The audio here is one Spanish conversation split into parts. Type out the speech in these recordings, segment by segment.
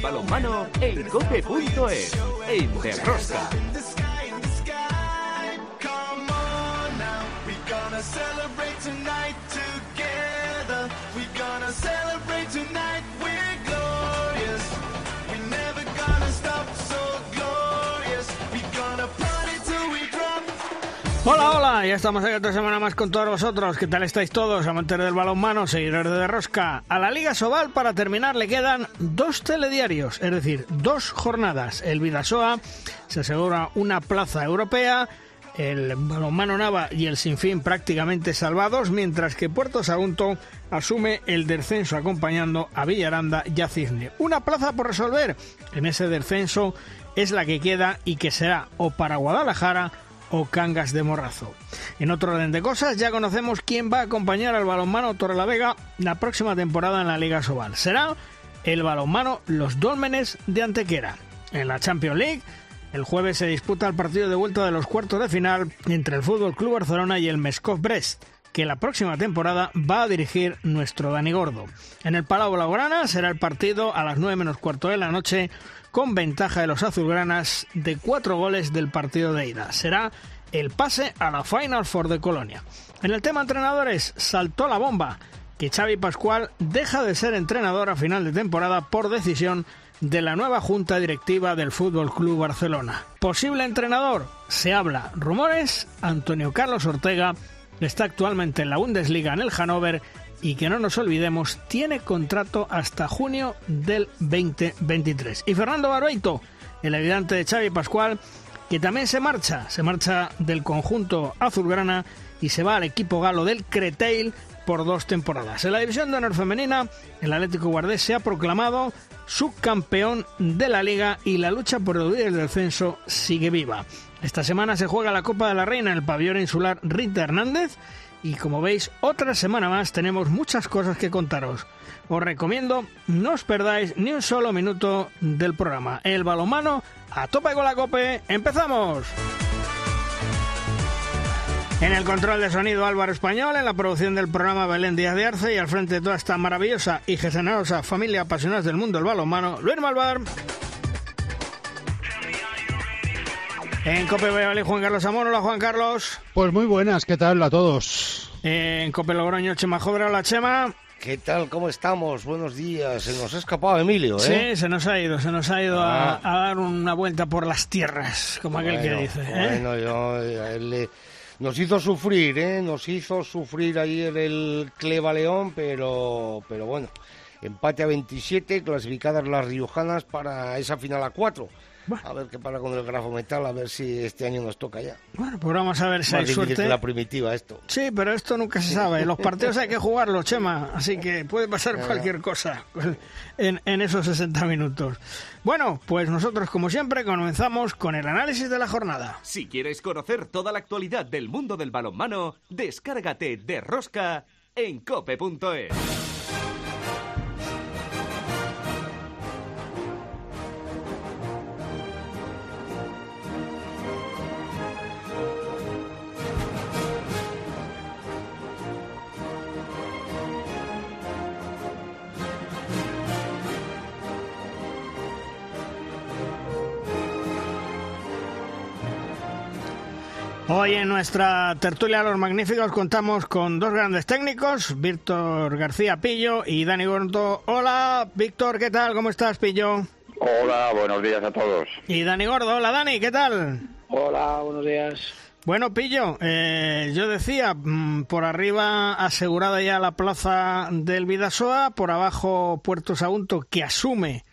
balonmano en cope.es, en Derrosca. Hola, hola, ya estamos aquí otra semana más con todos vosotros. ¿Qué tal estáis todos, amantes del balonmano, seguidores de Rosca? A la Liga Sobal, para terminar, le quedan dos telediarios, es decir, dos jornadas. El Vidasoa se asegura una plaza europea, el balonmano Nava y el Sinfín prácticamente salvados, mientras que Puerto Sagunto asume el descenso acompañando a Villaranda y a Cisne. Una plaza por resolver en ese descenso es la que queda y que será o para Guadalajara o Cangas de Morrazo. En otro orden de cosas, ya conocemos quién va a acompañar al balonmano Torrelavega la próxima temporada en la Liga Sobal. Será el balonmano Los Dólmenes de Antequera. En la Champions League, el jueves se disputa el partido de vuelta de los cuartos de final entre el Fútbol Club Barcelona y el Meskov Brest que la próxima temporada va a dirigir nuestro Dani Gordo. En el Palau Blaugrana será el partido a las 9 menos cuarto de la noche con ventaja de los azulgranas de cuatro goles del partido de ida. Será el pase a la Final Four de Colonia. En el tema entrenadores, saltó la bomba que Xavi Pascual deja de ser entrenador a final de temporada por decisión de la nueva junta directiva del Fútbol Club Barcelona. Posible entrenador, se habla rumores, Antonio Carlos Ortega está actualmente en la Bundesliga en el Hannover y que no nos olvidemos, tiene contrato hasta junio del 2023. Y Fernando Barbeito, el ayudante de Xavi Pascual, que también se marcha, se marcha del conjunto azulgrana y se va al equipo galo del Creteil por dos temporadas. En la división de honor femenina, el Atlético Guardés se ha proclamado subcampeón de la liga y la lucha por el descenso sigue viva. Esta semana se juega la Copa de la Reina en el pabellón insular Rita Hernández y como veis, otra semana más tenemos muchas cosas que contaros. Os recomiendo no os perdáis ni un solo minuto del programa. El balomano a tope con la cope. ¡Empezamos! En el control de sonido Álvaro Español, en la producción del programa Belén Díaz de Arce y al frente de toda esta maravillosa y generosa familia apasionada del mundo del balonmano, Luis Malvar. En Cope Valladolid, Juan Carlos Amor. Hola, Juan Carlos. Pues muy buenas, ¿qué tal a todos? En Cope Logroño, Chema Jodra. Hola, Chema. ¿Qué tal? ¿Cómo estamos? Buenos días. Se nos ha escapado Emilio, ¿eh? Sí, se nos ha ido, se nos ha ido a, ah. dar una vuelta por las tierras, como aquel que dice. ¿eh? Bueno, yo, él, nos hizo sufrir, ¿eh? Nos hizo sufrir ayer el Cleva León, pero, pero bueno, empate a 27, clasificadas las riojanas para esa final a 4. A ver qué pasa con el grafo metal, a ver si este año nos toca ya. Bueno, pues vamos a ver si hay suerte. Que la primitiva esto. Sí, pero esto nunca se sabe. Los partidos hay que jugarlos, Chema, así que puede pasar cualquier cosa en, en esos 60 minutos. Bueno, pues nosotros como siempre comenzamos con el análisis de la jornada. Si quieres conocer toda la actualidad del mundo del balonmano, descárgate de Rosca en cope.es. Hoy en nuestra tertulia Los Magníficos contamos con dos grandes técnicos, Víctor García Pillo y Dani Gordo. Hola, Víctor, ¿qué tal? ¿Cómo estás, Pillo? Hola, buenos días a todos. Y Dani Gordo, hola Dani, ¿qué tal? Hola, buenos días. Bueno, Pillo, eh, yo decía, mm, por arriba asegurada ya la plaza del Vidasoa, por abajo Puerto Sagunto, que asume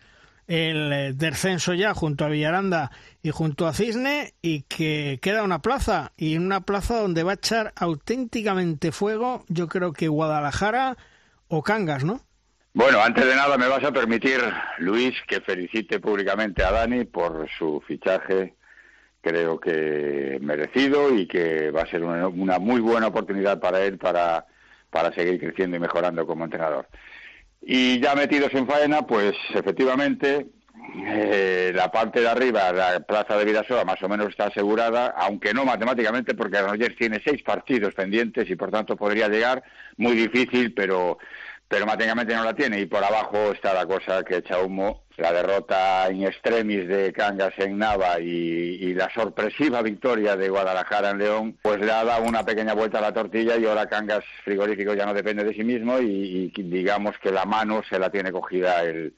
el eh, descenso ya junto a Villaranda y junto a Cisne y que queda una plaza y una plaza donde va a echar auténticamente fuego yo creo que Guadalajara o Cangas, ¿no? Bueno, antes de nada me vas a permitir, Luis, que felicite públicamente a Dani por su fichaje, creo que merecido y que va a ser una, una muy buena oportunidad para él para, para seguir creciendo y mejorando como entrenador. Y ya metidos en faena, pues efectivamente eh, la parte de arriba, la plaza de Vidasoa, más o menos está asegurada, aunque no matemáticamente, porque Granollers tiene seis partidos pendientes y por tanto podría llegar. Muy difícil, pero pero matemáticamente no la tiene. Y por abajo está la cosa que echa humo la derrota en extremis de Cangas en Nava y, la sorpresiva victoria de Guadalajara en León, pues le ha dado una pequeña vuelta a la tortilla y ahora Cangas frigorífico ya no depende de sí mismo y, digamos que la mano se la tiene cogida el,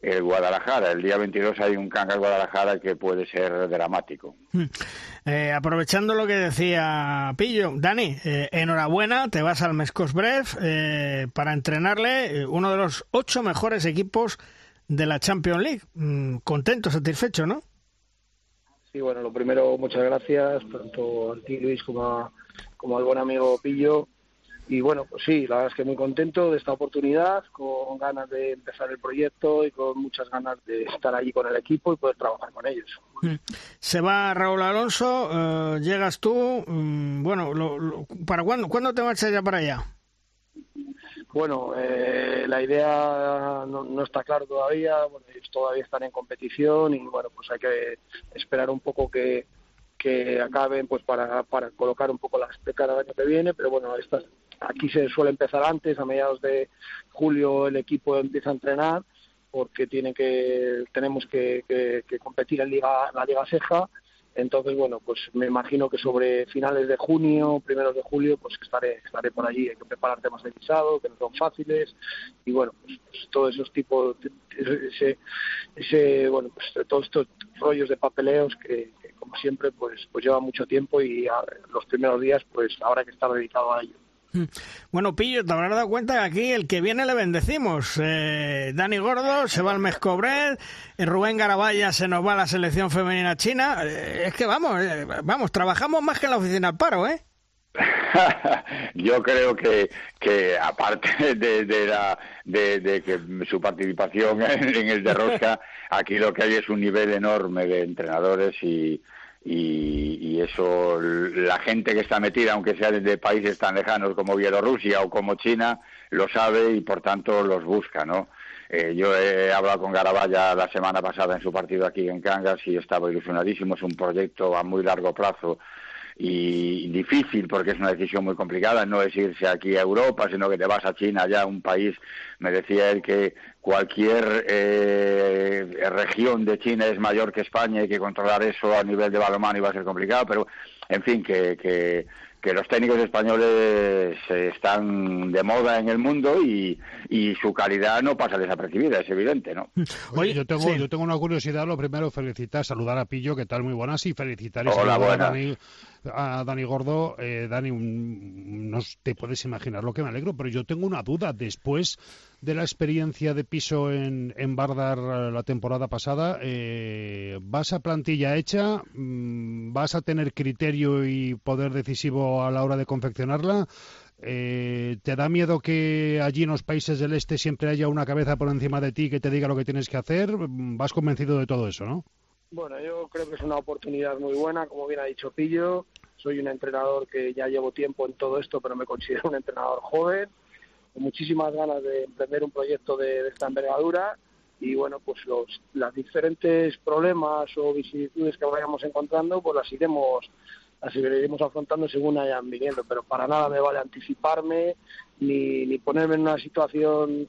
Guadalajara. El día 22 hay un Cangas Guadalajara que puede ser dramático. Hmm. Eh, aprovechando lo que decía Pillo, Dani, eh, enhorabuena, te vas al Mescos Bref eh, para entrenarle uno de los ocho mejores equipos de la Champions League. Mm, contento, satisfecho, ¿no? Sí, bueno, lo primero, muchas gracias, tanto a ti, Luis, como, como al buen amigo Pillo. Y bueno, pues sí, la verdad es que muy contento de esta oportunidad, con ganas de empezar el proyecto y con muchas ganas de estar allí con el equipo y poder trabajar con ellos. Mm. Se va Raúl Alonso, eh, llegas tú. Mm, bueno, ¿para cuándo, cuándo te marchas ya para allá? Bueno, eh, la idea no, está claro todavía, bueno, ellos todavía están en competición y bueno, pues hay que esperar un poco que, que acaben pues para, para colocar un poco las de cara al año que viene, pero bueno, estas, aquí se suele empezar antes, a mediados de julio el equipo empieza a entrenar porque tiene que tenemos que, que, competir en liga la liga Seja entonces, bueno, pues me imagino que sobre finales de junio, primeros de julio, pues estaré, estaré por allí. Hay que preparar temas de visado, que no son fáciles. Y bueno, pues, pues todos esos tipos, ese, ese, bueno, pues todos estos rollos de papeleos que, como siempre, pues, pues lleva mucho tiempo y los primeros días, pues habrá que estar dedicado a ello. Bueno, Pillo, te habrás dado cuenta que aquí el que viene le bendecimos. Eh, Dani Gordo se va al Mescobred, eh, Rubén Garabaya se nos va a la selección femenina china. Eh, es que vamos, vamos, trabajamos más que en la oficina al paro, ¿eh? Yo creo que, que aparte de, de, la, de, que su participación en el de Rosca, aquí lo que hay es un nivel enorme de entrenadores y, y, eso la gente que está metida, aunque sea de países tan lejanos como Bielorrusia o como China, lo sabe y por tanto los busca, ¿no? Eh, yo he hablado con Garabaya la semana pasada en su partido aquí en Cangas y estaba ilusionadísimo. Es un proyecto a muy largo plazo y difícil porque es una decisión muy complicada, no es irse aquí a Europa, sino que te vas a China, ya un país, me decía él que cualquier eh, región de China es mayor que España y que controlar eso a nivel de balonmano iba a ser complicado, pero en fin, que, que que los técnicos españoles están de moda en el mundo y, y su calidad no pasa desapercibida, es evidente, ¿no? Oye, yo tengo, yo tengo una curiosidad, lo primero felicitar, saludar a Pillo, que tal, muy buenas, y felicitar y Hola, a Dani, a Dani Gordo. Eh, Dani, no te puedes imaginar lo que me alegro, pero yo tengo una duda. Después de la experiencia de piso en, en Bardar eh, la temporada pasada, eh, ¿vas a plantilla hecha? Mm, ¿Vas a tener criterio y poder decisivo a la hora de confeccionarla? Eh, ¿Te da miedo que allí en los países del este siempre haya una cabeza por encima de ti que te diga lo que tienes que hacer? ¿Vas convencido de todo eso, no? Bueno, yo creo que es una oportunidad muy buena, como bien ha dicho Pillo. Soy un entrenador que ya llevo tiempo en todo esto, pero me considero un entrenador joven muchísimas ganas de emprender un proyecto de, esta envergadura y bueno, pues los las diferentes problemas o vicisitudes que vayamos encontrando, pues las iremos las iremos afrontando según vayan viniendo, pero para nada me vale anticiparme ni, ni ponerme en una situación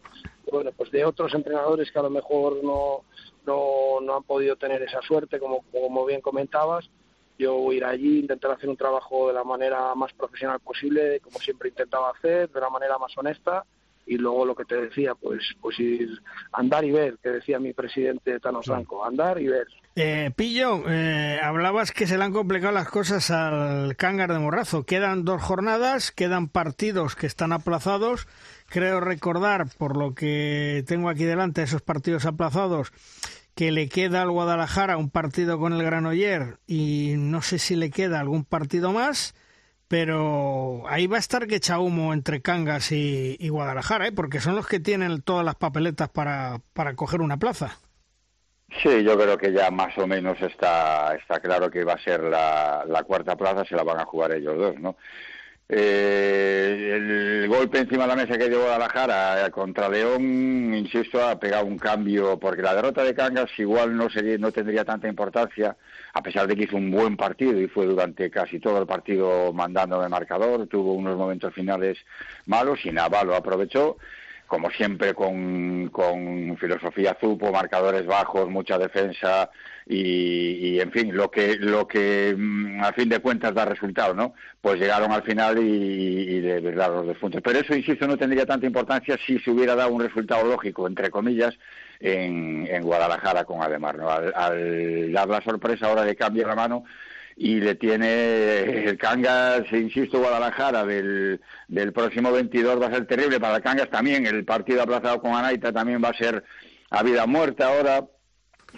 bueno, pues de otros entrenadores que a lo mejor no, no, no han podido tener esa suerte, como, como bien comentabas, yo voy a ir allí, intentar hacer un trabajo de la manera más profesional posible, como siempre intentaba hacer, de la manera más honesta y luego lo que te decía, pues pues ir andar y ver, que decía mi presidente Tano Franco, andar y ver. Eh, Pillo, eh, hablabas que se le han complicado las cosas al Cángar de Morrazo. Quedan dos jornadas, quedan partidos que están aplazados. Creo recordar, por lo que tengo aquí delante, esos partidos aplazados, que le queda al Guadalajara un partido con el Granoller y no sé si le queda algún partido más, pero ahí va a estar que echa humo entre Cangas y, Guadalajara, ¿eh? porque son los que tienen todas las papeletas para, para coger una plaza. Sí, yo creo que ya más o menos está, está claro que va a ser la, la cuarta plaza, se la van a jugar ellos dos, ¿no? Eh, el golpe encima de la mesa que dio Guadalajara contra León, insisto, ha pegado un cambio, porque la derrota de Cangas igual no, sería, no tendría tanta importancia, a pesar de que hizo un buen partido y fue durante casi todo el partido mandando de marcador, tuvo unos momentos finales malos y Nava lo aprovechó, como siempre con, con filosofía Zupo, marcadores bajos, mucha defensa y, y, en fin, lo que, lo que mm, a fin de cuentas da resultado, ¿no? Pues llegaron al final y, de verdad los dos puntos. Pero eso, insisto, no tendría tanta importancia si se hubiera dado un resultado lógico, entre comillas, en, en Guadalajara con Ademar, ¿no? Al, al dar la sorpresa ahora de cambio la mano, y le tiene el Cangas, insisto, Guadalajara del, del próximo 22 va a ser terrible para el Cangas también, el partido aplazado con Anaita también va a ser a vida muerta ahora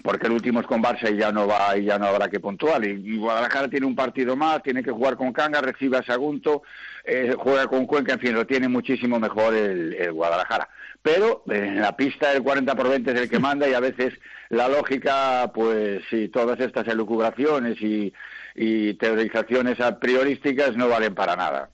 porque el último es con Barça y ya no va y ya no habrá que puntuar. Y Guadalajara tiene un partido más tiene que jugar con Cangas recibe a Sagunto eh, juega con Cuenca en fin lo tiene muchísimo mejor el, el Guadalajara. Pero en la pista el 40 por 20 es el que manda y a veces la lógica pues sí todas estas elucubraciones y y teorizaciones a priorísticas no valen para nada.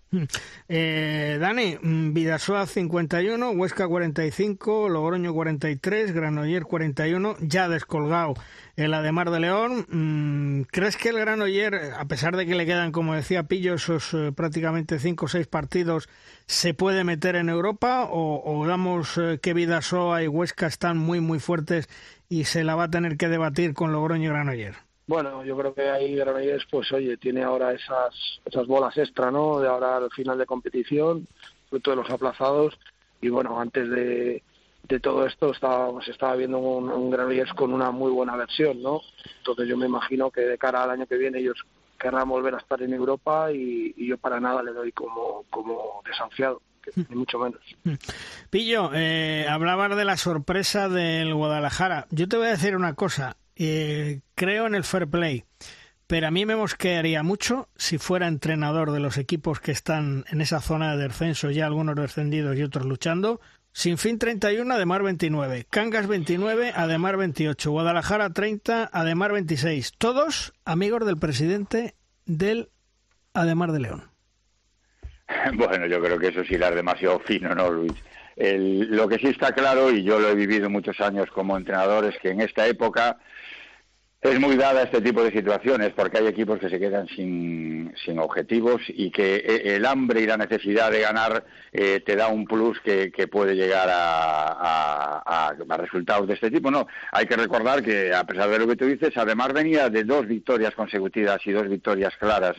Eh, Dani, mm, Vidasoa 51, Huesca 45, Logroño 43, Granoller 41, ya descolgado el Ademar de León. Mm, ¿Crees que el Granoller, a pesar de que le quedan, como decía Pillo, esos eh, prácticamente 5 o 6 partidos, se puede meter en Europa o, o damos eh, que Vidasoa y Huesca están muy, muy fuertes y se la va a tener que debatir con Logroño y Granoller? Bueno, yo creo que ahí Granollers, pues oye, tiene ahora esas, esas bolas extra, ¿no? De ahora al final de competición, fruto de los aplazados. Y bueno, antes de, de todo esto estábamos estaba viendo un, un Granollers con una muy buena versión, ¿no? Entonces yo me imagino que de cara al año que viene ellos querrán volver a estar en Europa y, y yo para nada le doy como, como ni mucho menos. Pillo, eh, hablabas de la sorpresa del Guadalajara. Yo te voy a decir una cosa. Eh, creo en el fair play, pero a mí me mosquearía mucho si fuera entrenador de los equipos que están en esa zona de descenso, ya algunos descendidos y otros luchando. Sin fin 31, Ademar 29, Cangas 29, Ademar 28, Guadalajara 30, Ademar 26. Todos amigos del presidente del Ademar de León. Bueno, yo creo que eso sí era demasiado fino, ¿no, Luis? El, lo que sí está claro, y yo lo he vivido muchos años como entrenador, es que en esta época es muy dada este tipo de situaciones porque hay equipos que se quedan sin, sin objetivos y que e, el hambre y la necesidad de ganar eh, te da un plus que, puede llegar a, a, resultados de este tipo. No, hay que recordar que a pesar de lo que tú dices, además venía de dos victorias consecutivas y dos victorias claras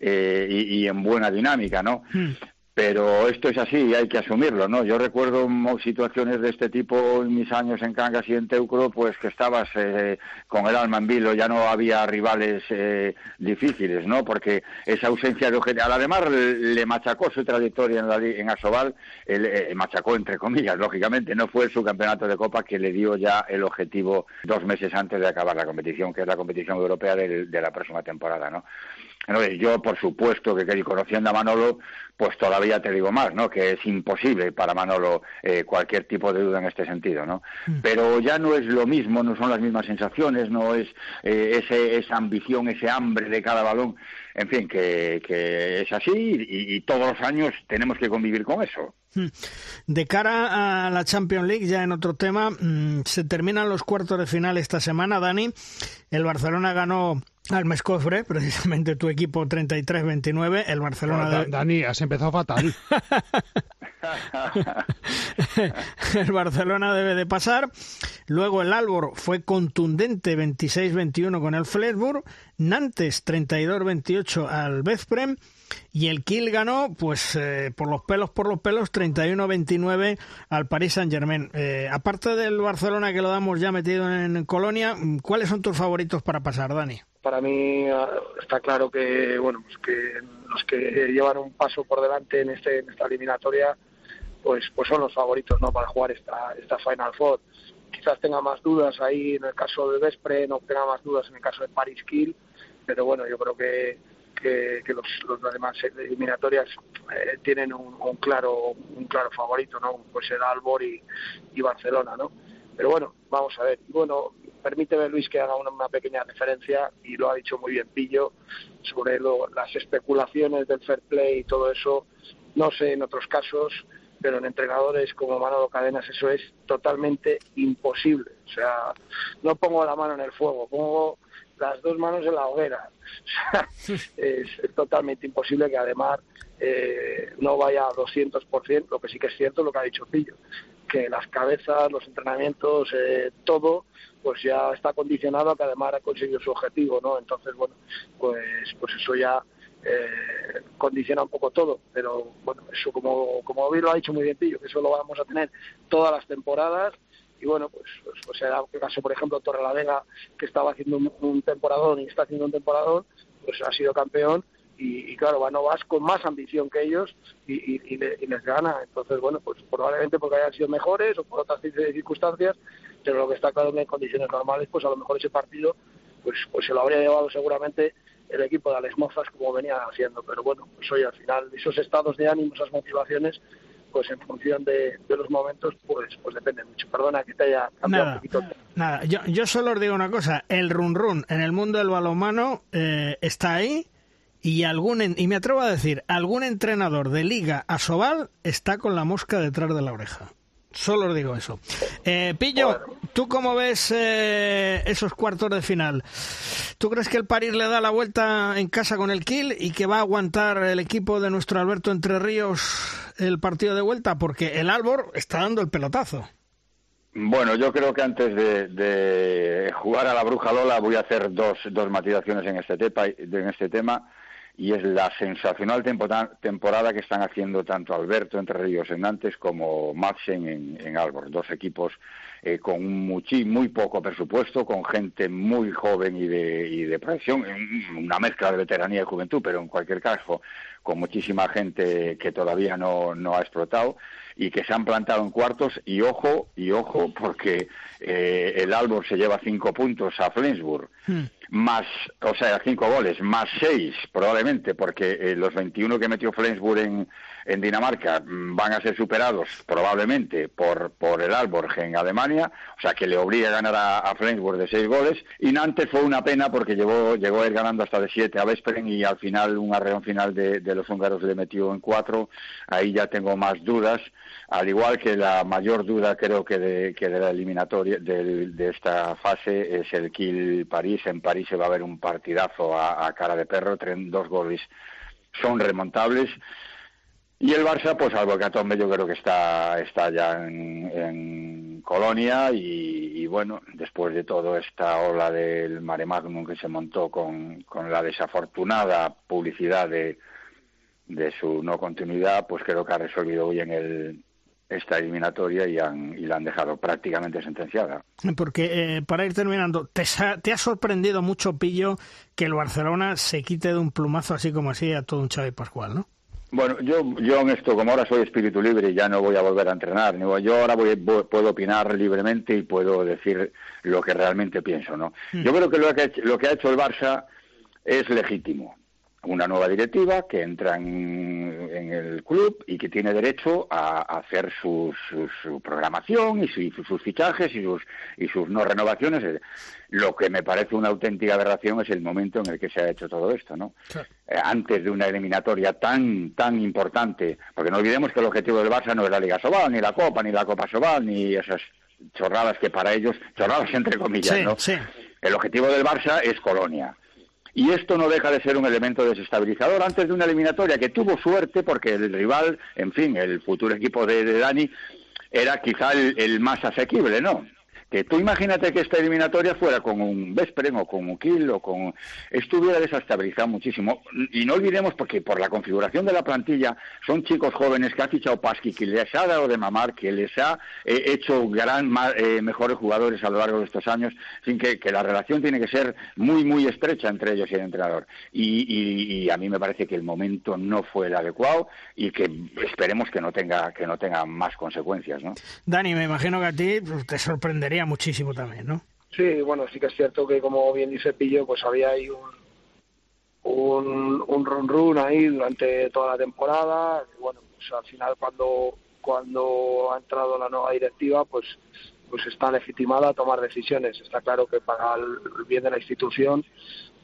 eh, y, y, en buena dinámica, ¿no? Hmm pero esto es así y hay que asumirlo, ¿no? Yo recuerdo situaciones de este tipo en mis años en Cangas y en Teucro, pues que estabas eh, con el alma en vilo, ya no había rivales eh, difíciles, ¿no? Porque esa ausencia de objetivo, además le machacó su trayectoria en, la, en Asobal, el, eh, machacó entre comillas, lógicamente, no fue su campeonato de Copa que le dio ya el objetivo dos meses antes de acabar la competición, que es la competición europea de la próxima temporada, ¿no? Yo, por supuesto, que conociendo a Manolo, pues todavía te digo más, ¿no? Que es imposible para Manolo eh, cualquier tipo de duda en este sentido, ¿no? Mm. Pero ya no es lo mismo, no son las mismas sensaciones, no es eh, ese, esa ambición, ese hambre de cada balón, en fin, que, que es así y, y todos los años tenemos que convivir con eso. Mm. De cara a la Champions League, ya en otro tema, mmm, se terminan los cuartos de final esta semana, Dani. El Barcelona ganó al Mescofre, precisamente tu equipo 33-29, el Barcelona... Bueno, de... Dani, has empezado fatal. el Barcelona debe de pasar. Luego el Albor fue contundente 26-21 con el Flesburg. Nantes 32-28 al Bezprem. Y el Kiel ganó, pues eh, por los pelos, por los pelos, 31-29 al Paris Saint-Germain. Eh, aparte del Barcelona que lo damos ya metido en Colonia, ¿cuáles son tus favoritos para pasar, Dani? para mí ah, está claro que bueno pues que los que llevan un paso por delante en este en esta eliminatoria pues pues son los favoritos no para jugar esta esta final four quizás tenga más dudas ahí en el caso de Vespre no tenga más dudas en el caso de Paris Kill pero bueno yo creo que que, que los, los demás eliminatorias eh, tienen un, un, claro un claro favorito no pues el Albor y, y Barcelona no pero bueno vamos a ver bueno permíteme, Luis, que haga una, una, pequeña referencia, y lo ha dicho muy bien Pillo, sobre lo, las especulaciones del fair play y todo eso. No sé en otros casos, pero en entrenadores como Manolo Cadenas eso es totalmente imposible. O sea, no pongo la mano en el fuego, pongo las dos manos en la hoguera. Es, es, totalmente imposible que además eh, no vaya a 200%, lo que sí que es cierto, lo que ha dicho Pillo, que las cabezas, los entrenamientos, eh, todo, pues ya está condicionado a que además ha conseguido su objetivo, ¿no? Entonces, bueno, pues, pues eso ya eh, condiciona un poco todo, pero bueno, eso como, como bien lo ha dicho muy bien Pillo, que eso lo vamos a tener todas las temporadas y bueno, pues, pues, pues era el caso, por ejemplo, Torre la Vega, que estaba haciendo un, temporadón y está haciendo un temporadón, pues ha sido campeón y, claro, bueno, vas con más ambición que ellos y, les gana. Entonces, bueno, pues probablemente porque hayan sido mejores o por otras circunstancias, pero lo que está claro que en condiciones normales, pues a lo mejor ese partido pues, pues se lo habría llevado seguramente el equipo de Alex Mozas como venía haciendo. Pero bueno, pues hoy al final esos estados de ánimo, esas motivaciones, pues en función de, los momentos, pues pues depende mucho. Perdona que te haya cambiado nada, un poquito. Nada, yo, yo solo os digo una cosa, el run run en el mundo del balonmano eh, está ahí y algún y me atrevo a decir, algún entrenador de liga a Sobal está con la mosca detrás de la oreja. Solo os digo eso. Eh, Pillo, ¿tú cómo ves eh, esos cuartos de final? ¿Tú crees que el París le da la vuelta en casa con el Kill y que va a aguantar el equipo de nuestro Alberto Entre Ríos el partido de vuelta? Porque el Albor está dando el pelotazo. Bueno, yo creo que antes de, jugar a la Bruja Lola voy a hacer dos, dos matizaciones en este, en este tema y es la sensacional temporada que están haciendo tanto Alberto Entre Ríos en Nantes como Madsen en, en Albor, dos equipos eh, con muy poco presupuesto, con gente muy joven y de, y de una mezcla de veteranía y juventud, pero en cualquier caso con muchísima gente que todavía no, no ha explotado y que se han plantado en cuartos. Y ojo, y ojo, porque eh, el Albor se lleva cinco puntos a Flensburg. Hmm. Más, o sea, cinco goles, más seis probablemente, porque eh, los 21 que metió Flensburg en, en, Dinamarca mm, van a ser superados probablemente por, por el Alborg en Alemania, o sea, que le obliga a ganar a, Flensburg de seis goles, y Nantes fue una pena porque llegó, llegó a ir ganando hasta de siete a Vesperen y al final, un arreón final de, de los húngaros le metió en cuatro, ahí ya tengo más dudas, al igual que la mayor duda creo que de, que de la eliminatoria de, esta fase es el Kiel París. En París se va a ver un partidazo a, cara de perro, dos goles son remontables. Y el Barça, pues algo que Atombe yo creo que está, está ya en, Colonia y, bueno, después de toda esta ola del mare magnum que se montó con, con la desafortunada publicidad de, de su no continuidad, pues creo que ha resolvido bien el, esta eliminatoria y, han, y la han dejado prácticamente sentenciada. Porque, eh, para ir terminando, ¿te, ha sorprendido mucho, Pillo, que el Barcelona se quite de un plumazo así como así a todo un Xavi Pascual, no? Bueno, yo, yo en esto, como ahora soy espíritu libre y ya no voy a volver a entrenar, yo ahora voy, puedo opinar libremente y puedo decir lo que realmente pienso, ¿no? Hmm. Yo creo que lo que, lo que ha hecho el Barça es legítimo una nueva directiva que entra en, el club y que tiene derecho a, hacer su programación y sus fichajes y sus, y sus no renovaciones. Lo que me parece una auténtica aberración es el momento en el que se ha hecho todo esto, ¿no? Eh, antes de una eliminatoria tan tan importante, porque no olvidemos que el objetivo del Barça no es la Liga Sobal, ni la Copa, ni la Copa Sobal, ni esas chorradas que para ellos, chorradas entre comillas, ¿no? El objetivo del Barça es Colonia y esto no deja de ser un elemento desestabilizador antes de una eliminatoria que tuvo suerte porque el rival, en fin, el futuro equipo de, Dani era quizá el, más asequible, ¿no? Que tú imagínate que esta eliminatoria fuera con un Vespren o con un Kill o con... estuviera desestabilizado muchísimo. Y no olvidemos, porque por la configuración de la plantilla, son chicos jóvenes que ha fichado Pasqui, que les ha dado de mamar, que les ha eh, hecho gran, eh, mejores jugadores a lo largo de estos años, sin que, que, la relación tiene que ser muy, muy estrecha entre ellos y el entrenador. Y, a mí me parece que el momento no fue el adecuado y que esperemos que no tenga, que no tenga más consecuencias, ¿no? Dani, me imagino que a ti pues, te sorprendería muchísimo también, ¿no? Sí, bueno, sí que es cierto que como bien dice Pillo, pues había ahí un, un, un run run ahí durante toda la temporada. Y bueno, pues al final cuando, cuando ha entrado la nueva directiva, pues pues está legitimada a tomar decisiones. Está claro que para el bien de la institución,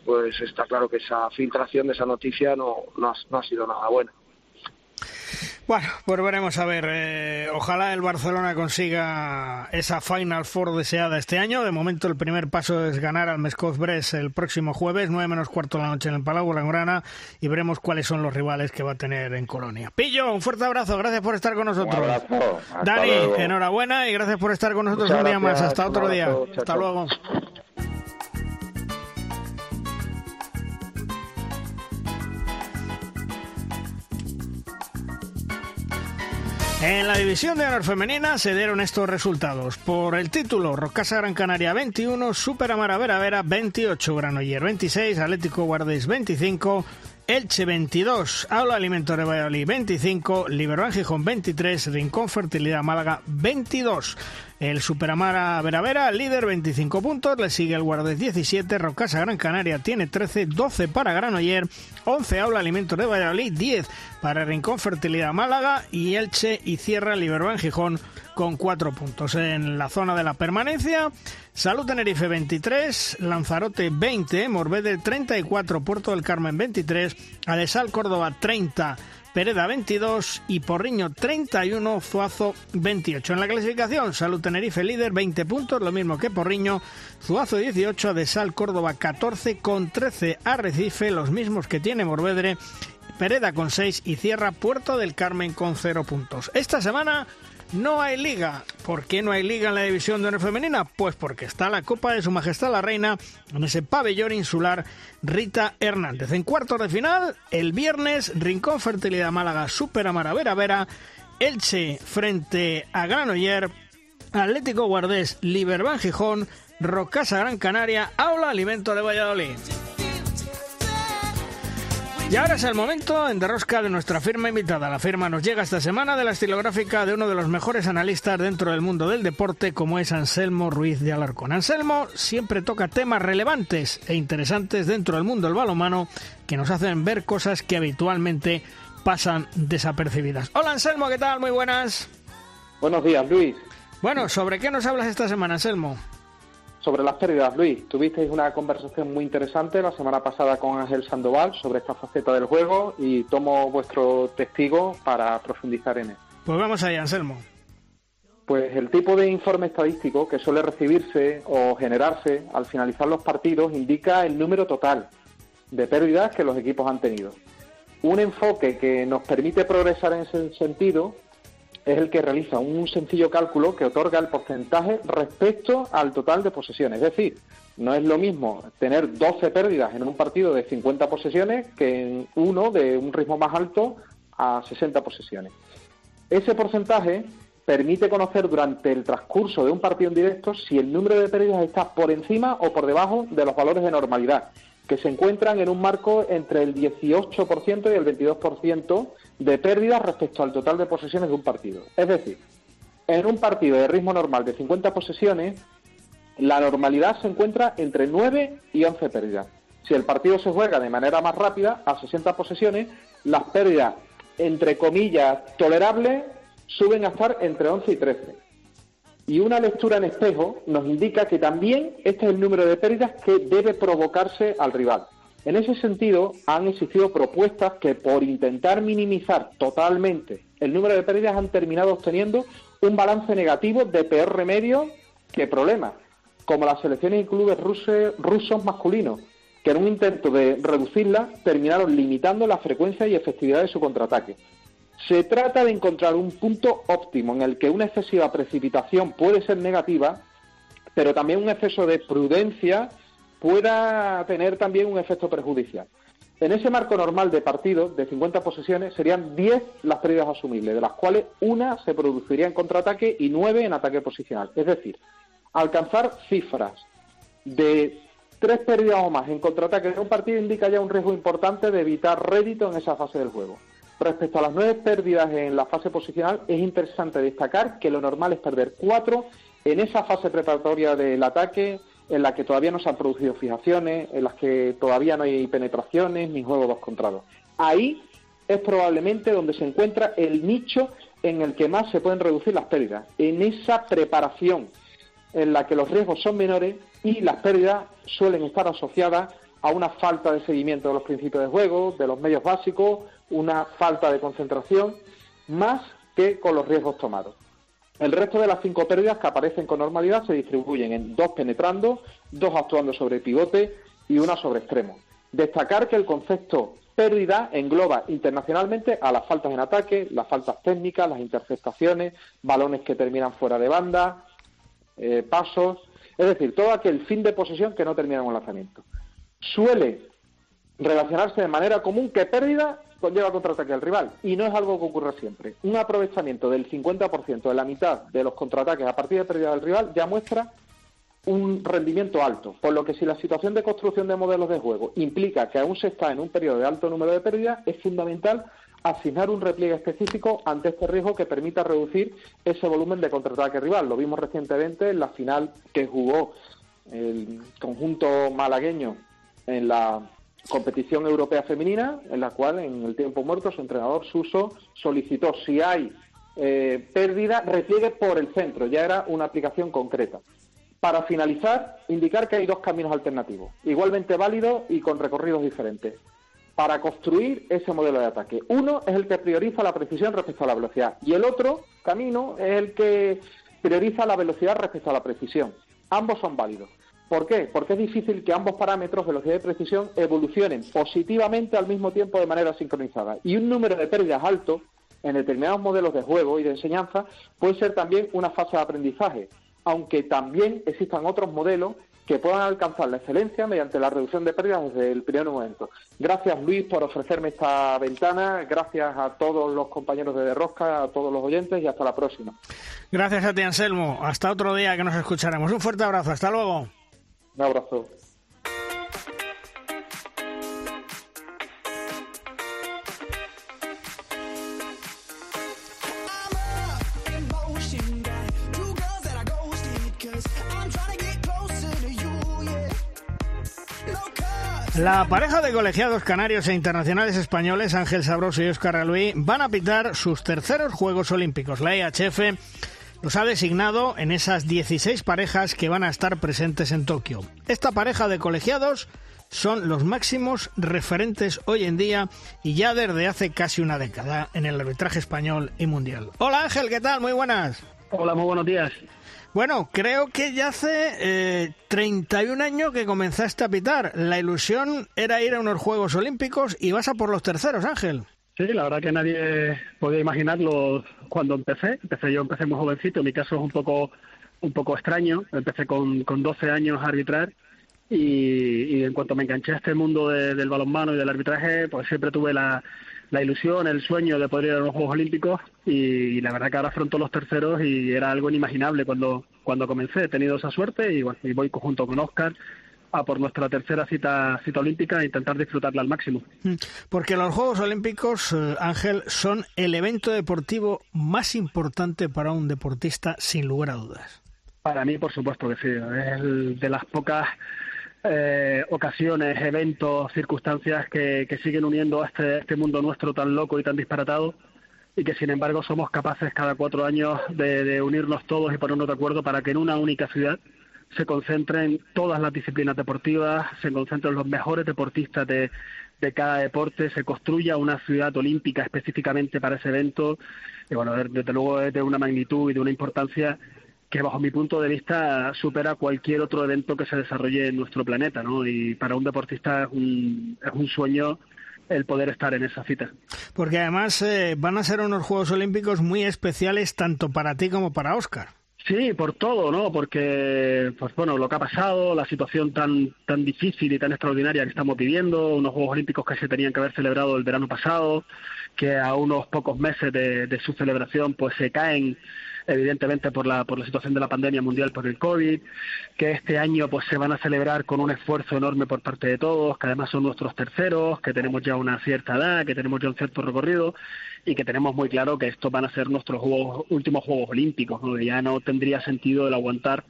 pues está claro que esa filtración de esa noticia no, no, ha, no ha sido nada buena. Bueno, pues veremos a ver. Eh, ojalá el Barcelona consiga esa Final Four deseada este año. De momento el primer paso es ganar al Mescov Brest el próximo jueves, 9 menos cuarto de la noche en el Palau Blaugrana y veremos cuáles son los rivales que va a tener en Colonia. Pillo, un fuerte abrazo. Gracias por estar con nosotros. Un abrazo. Dani, luego. enhorabuena y gracias por estar con nosotros Muchas un día más. Hasta otro día. Chao, Hasta chao. luego. En la división de honor femenina se dieron estos resultados. Por el título, Rocasa Gran Canaria 21, Super Amara Vera Vera 28, Granoller 26, Atlético Guardés 25, Elche 22, Aula Alimento de Valladolid 25, Liberón Gijón 23, Rincón Fertilidad Málaga 22. El Superamara Veravera, líder 25 puntos, le sigue el Guardés 17, Rocasa Gran Canaria tiene 13, 12 para Granoller, 11 Aula Alimentos de Valladolid, 10 para Rincón Fertilidad Málaga y Elche y cierra Liberón Gijón con 4 puntos. En la zona de la permanencia, Salud Tenerife 23, Lanzarote 20, Morbede 34, Puerto del Carmen 23, Adesal Córdoba 30, Pereda 22 y Porriño 31, Zuazo 28. En la clasificación, Salud Tenerife líder 20 puntos, lo mismo que Porriño, Zuazo 18, Adesal Córdoba 14 con 13 Arrecife, los mismos que tiene Morvedre, Pereda con 6 y cierra Puerto del Carmen con 0 puntos. Esta semana no hay liga. ¿Por qué no hay liga en la división de honor femenina? Pues porque está la Copa de Su Majestad la Reina en ese pabellón insular Rita Hernández. En cuartos de final, el viernes, Rincón Fertilidad Málaga Super Amara Vera Vera, Elche frente a Granoller, Atlético Guardés Liberban Gijón, Rocasa Gran Canaria, Aula Alimento de Valladolid. Y ahora es el momento en derrosca de nuestra firma invitada. La firma nos llega esta semana de la estilográfica de uno de los mejores analistas dentro del mundo del deporte, como es Anselmo Ruiz de Alarcón. Anselmo siempre toca temas relevantes e interesantes dentro del mundo del balonmano que nos hacen ver cosas que habitualmente pasan desapercibidas. Hola Anselmo, ¿qué tal? Muy buenas. Buenos días, Luis. Bueno, ¿sobre qué nos hablas esta semana, Anselmo? Sobre las pérdidas, Luis, tuvisteis una conversación muy interesante la semana pasada con Ángel Sandoval sobre esta faceta del juego y tomo vuestro testigo para profundizar en él. Pues vamos allá, Anselmo. Pues el tipo de informe estadístico que suele recibirse o generarse al finalizar los partidos indica el número total de pérdidas que los equipos han tenido. Un enfoque que nos permite progresar en ese sentido es el que realiza un sencillo cálculo que otorga el porcentaje respecto al total de posesiones. Es decir, no es lo mismo tener 12 pérdidas en un partido de 50 posesiones que en uno de un ritmo más alto a 60 posesiones. Ese porcentaje permite conocer durante el transcurso de un partido en directo si el número de pérdidas está por encima o por debajo de los valores de normalidad, que se encuentran en un marco entre el 18% y el 22% de pérdidas respecto al total de posesiones de un partido. Es decir, en un partido de ritmo normal de 50 posesiones, la normalidad se encuentra entre 9 y 11 pérdidas. Si el partido se juega de manera más rápida, a 60 posesiones, las pérdidas, entre comillas, tolerables, suben a estar entre 11 y 13. Y una lectura en espejo nos indica que también este es el número de pérdidas que debe provocarse al rival. En ese sentido, han existido propuestas que por intentar minimizar totalmente el número de pérdidas han terminado obteniendo un balance negativo de peor remedio que problema, como las selecciones y clubes ruse- rusos masculinos, que en un intento de reducirla terminaron limitando la frecuencia y efectividad de su contraataque. Se trata de encontrar un punto óptimo en el que una excesiva precipitación puede ser negativa, pero también un exceso de prudencia pueda tener también un efecto perjudicial. En ese marco normal de partido, de 50 posesiones, serían 10 las pérdidas asumibles, de las cuales una se produciría en contraataque y 9 en ataque posicional. Es decir, alcanzar cifras de tres pérdidas o más en contraataque en un partido indica ya un riesgo importante de evitar rédito en esa fase del juego. Respecto a las nueve pérdidas en la fase posicional, es interesante destacar que lo normal es perder cuatro en esa fase preparatoria del ataque, en la que todavía no se han producido fijaciones, en las que todavía no hay penetraciones ni juego dos contra dos. Ahí es probablemente donde se encuentra el nicho en el que más se pueden reducir las pérdidas, en esa preparación en la que los riesgos son menores y las pérdidas suelen estar asociadas a una falta de seguimiento de los principios de juego, de los medios básicos, una falta de concentración más que con los riesgos tomados. El resto de las cinco pérdidas que aparecen con normalidad se distribuyen en dos penetrando, dos actuando sobre pivote y una sobre extremo. Destacar que el concepto pérdida engloba internacionalmente a las faltas en ataque, las faltas técnicas, las interceptaciones, balones que terminan fuera de banda, eh, pasos, es decir, todo aquel fin de posesión que no termina en un lanzamiento. Suele relacionarse de manera común que pérdida conlleva contraataque al rival y no es algo que ocurra siempre. Un aprovechamiento del 50% de la mitad de los contraataques a partir de pérdida del rival ya muestra un rendimiento alto, por lo que si la situación de construcción de modelos de juego implica que aún se está en un periodo de alto número de pérdidas, es fundamental asignar un repliegue específico ante este riesgo que permita reducir ese volumen de contraataque rival. Lo vimos recientemente en la final que jugó el conjunto malagueño en la competición europea femenina, en la cual en el tiempo muerto su entrenador Suso solicitó si hay eh, pérdida, repliegue por el centro, ya era una aplicación concreta. Para finalizar, indicar que hay dos caminos alternativos, igualmente válidos y con recorridos diferentes, para construir ese modelo de ataque. Uno es el que prioriza la precisión respecto a la velocidad y el otro camino es el que prioriza la velocidad respecto a la precisión. Ambos son válidos. ¿Por qué? Porque es difícil que ambos parámetros, velocidad y precisión, evolucionen positivamente al mismo tiempo de manera sincronizada. Y un número de pérdidas alto en determinados modelos de juego y de enseñanza puede ser también una fase de aprendizaje, aunque también existan otros modelos que puedan alcanzar la excelencia mediante la reducción de pérdidas desde el primer momento. Gracias Luis por ofrecerme esta ventana, gracias a todos los compañeros de Derrosca, a todos los oyentes y hasta la próxima. Gracias a ti Anselmo, hasta otro día que nos escucharemos. Un fuerte abrazo, hasta luego. Un abrazo. La pareja de colegiados canarios e internacionales españoles, Ángel Sabroso y Óscar Aluí, van a pitar sus terceros Juegos Olímpicos. La IHF los ha designado en esas 16 parejas que van a estar presentes en Tokio. Esta pareja de colegiados son los máximos referentes hoy en día y ya desde hace casi una década en el arbitraje español y mundial. Hola Ángel, ¿qué tal? Muy buenas. Hola, muy buenos días. Bueno, creo que ya hace eh, 31 años que comenzaste a pitar. La ilusión era ir a unos Juegos Olímpicos y vas a por los terceros, Ángel. Sí, la verdad que nadie podía imaginarlo cuando empecé. Empecé yo, empecé muy jovencito. En mi caso es un poco, un poco extraño. Empecé con, con 12 años a arbitrar y, y en cuanto me enganché a este mundo del balonmano y del arbitraje, pues siempre tuve la, la ilusión, el sueño de poder ir a los Juegos Olímpicos y, la verdad que ahora afronto los terceros y era algo inimaginable cuando, cuando comencé. He tenido esa suerte y, bueno, y voy junto con Oscar a por nuestra tercera cita, cita olímpica e intentar disfrutarla al máximo. Mm, porque los Juegos Olímpicos, eh, Ángel, son el evento deportivo más importante para un deportista, sin lugar a dudas. Para mí, por supuesto que sí. Es de las pocas eh, ocasiones, eventos, circunstancias que, siguen uniendo a este, este, mundo nuestro tan loco y tan disparatado y que sin embargo somos capaces cada cuatro años de, unirnos todos y ponernos de acuerdo para que en una única ciudad se concentren todas las disciplinas deportivas, se concentren los mejores deportistas de, de cada deporte, se construya una ciudad olímpica específicamente para ese evento. Y bueno, desde luego es de una magnitud y de una importancia que bajo mi punto de vista supera cualquier otro evento que se desarrolle en nuestro planeta, ¿no? Y para un deportista es un, es un sueño el poder estar en esa cita. Porque además eh, van a ser unos Juegos Olímpicos muy especiales tanto para ti como para Oscar. Sí, por todo, ¿no? Porque, pues bueno, lo que ha pasado, la situación tan tan difícil y tan extraordinaria que estamos viviendo, unos Juegos Olímpicos que se tenían que haber celebrado el verano pasado, que a unos pocos meses de, de su celebración, pues se caen evidentemente por la, por la situación de la pandemia mundial por el COVID, que este año pues se van a celebrar con un esfuerzo enorme por parte de todos, que además son nuestros terceros, que tenemos ya una cierta edad, que tenemos ya un cierto recorrido y que tenemos muy claro que estos van a ser nuestros últimos Juegos Olímpicos, ¿no? ya no tendría sentido el aguantar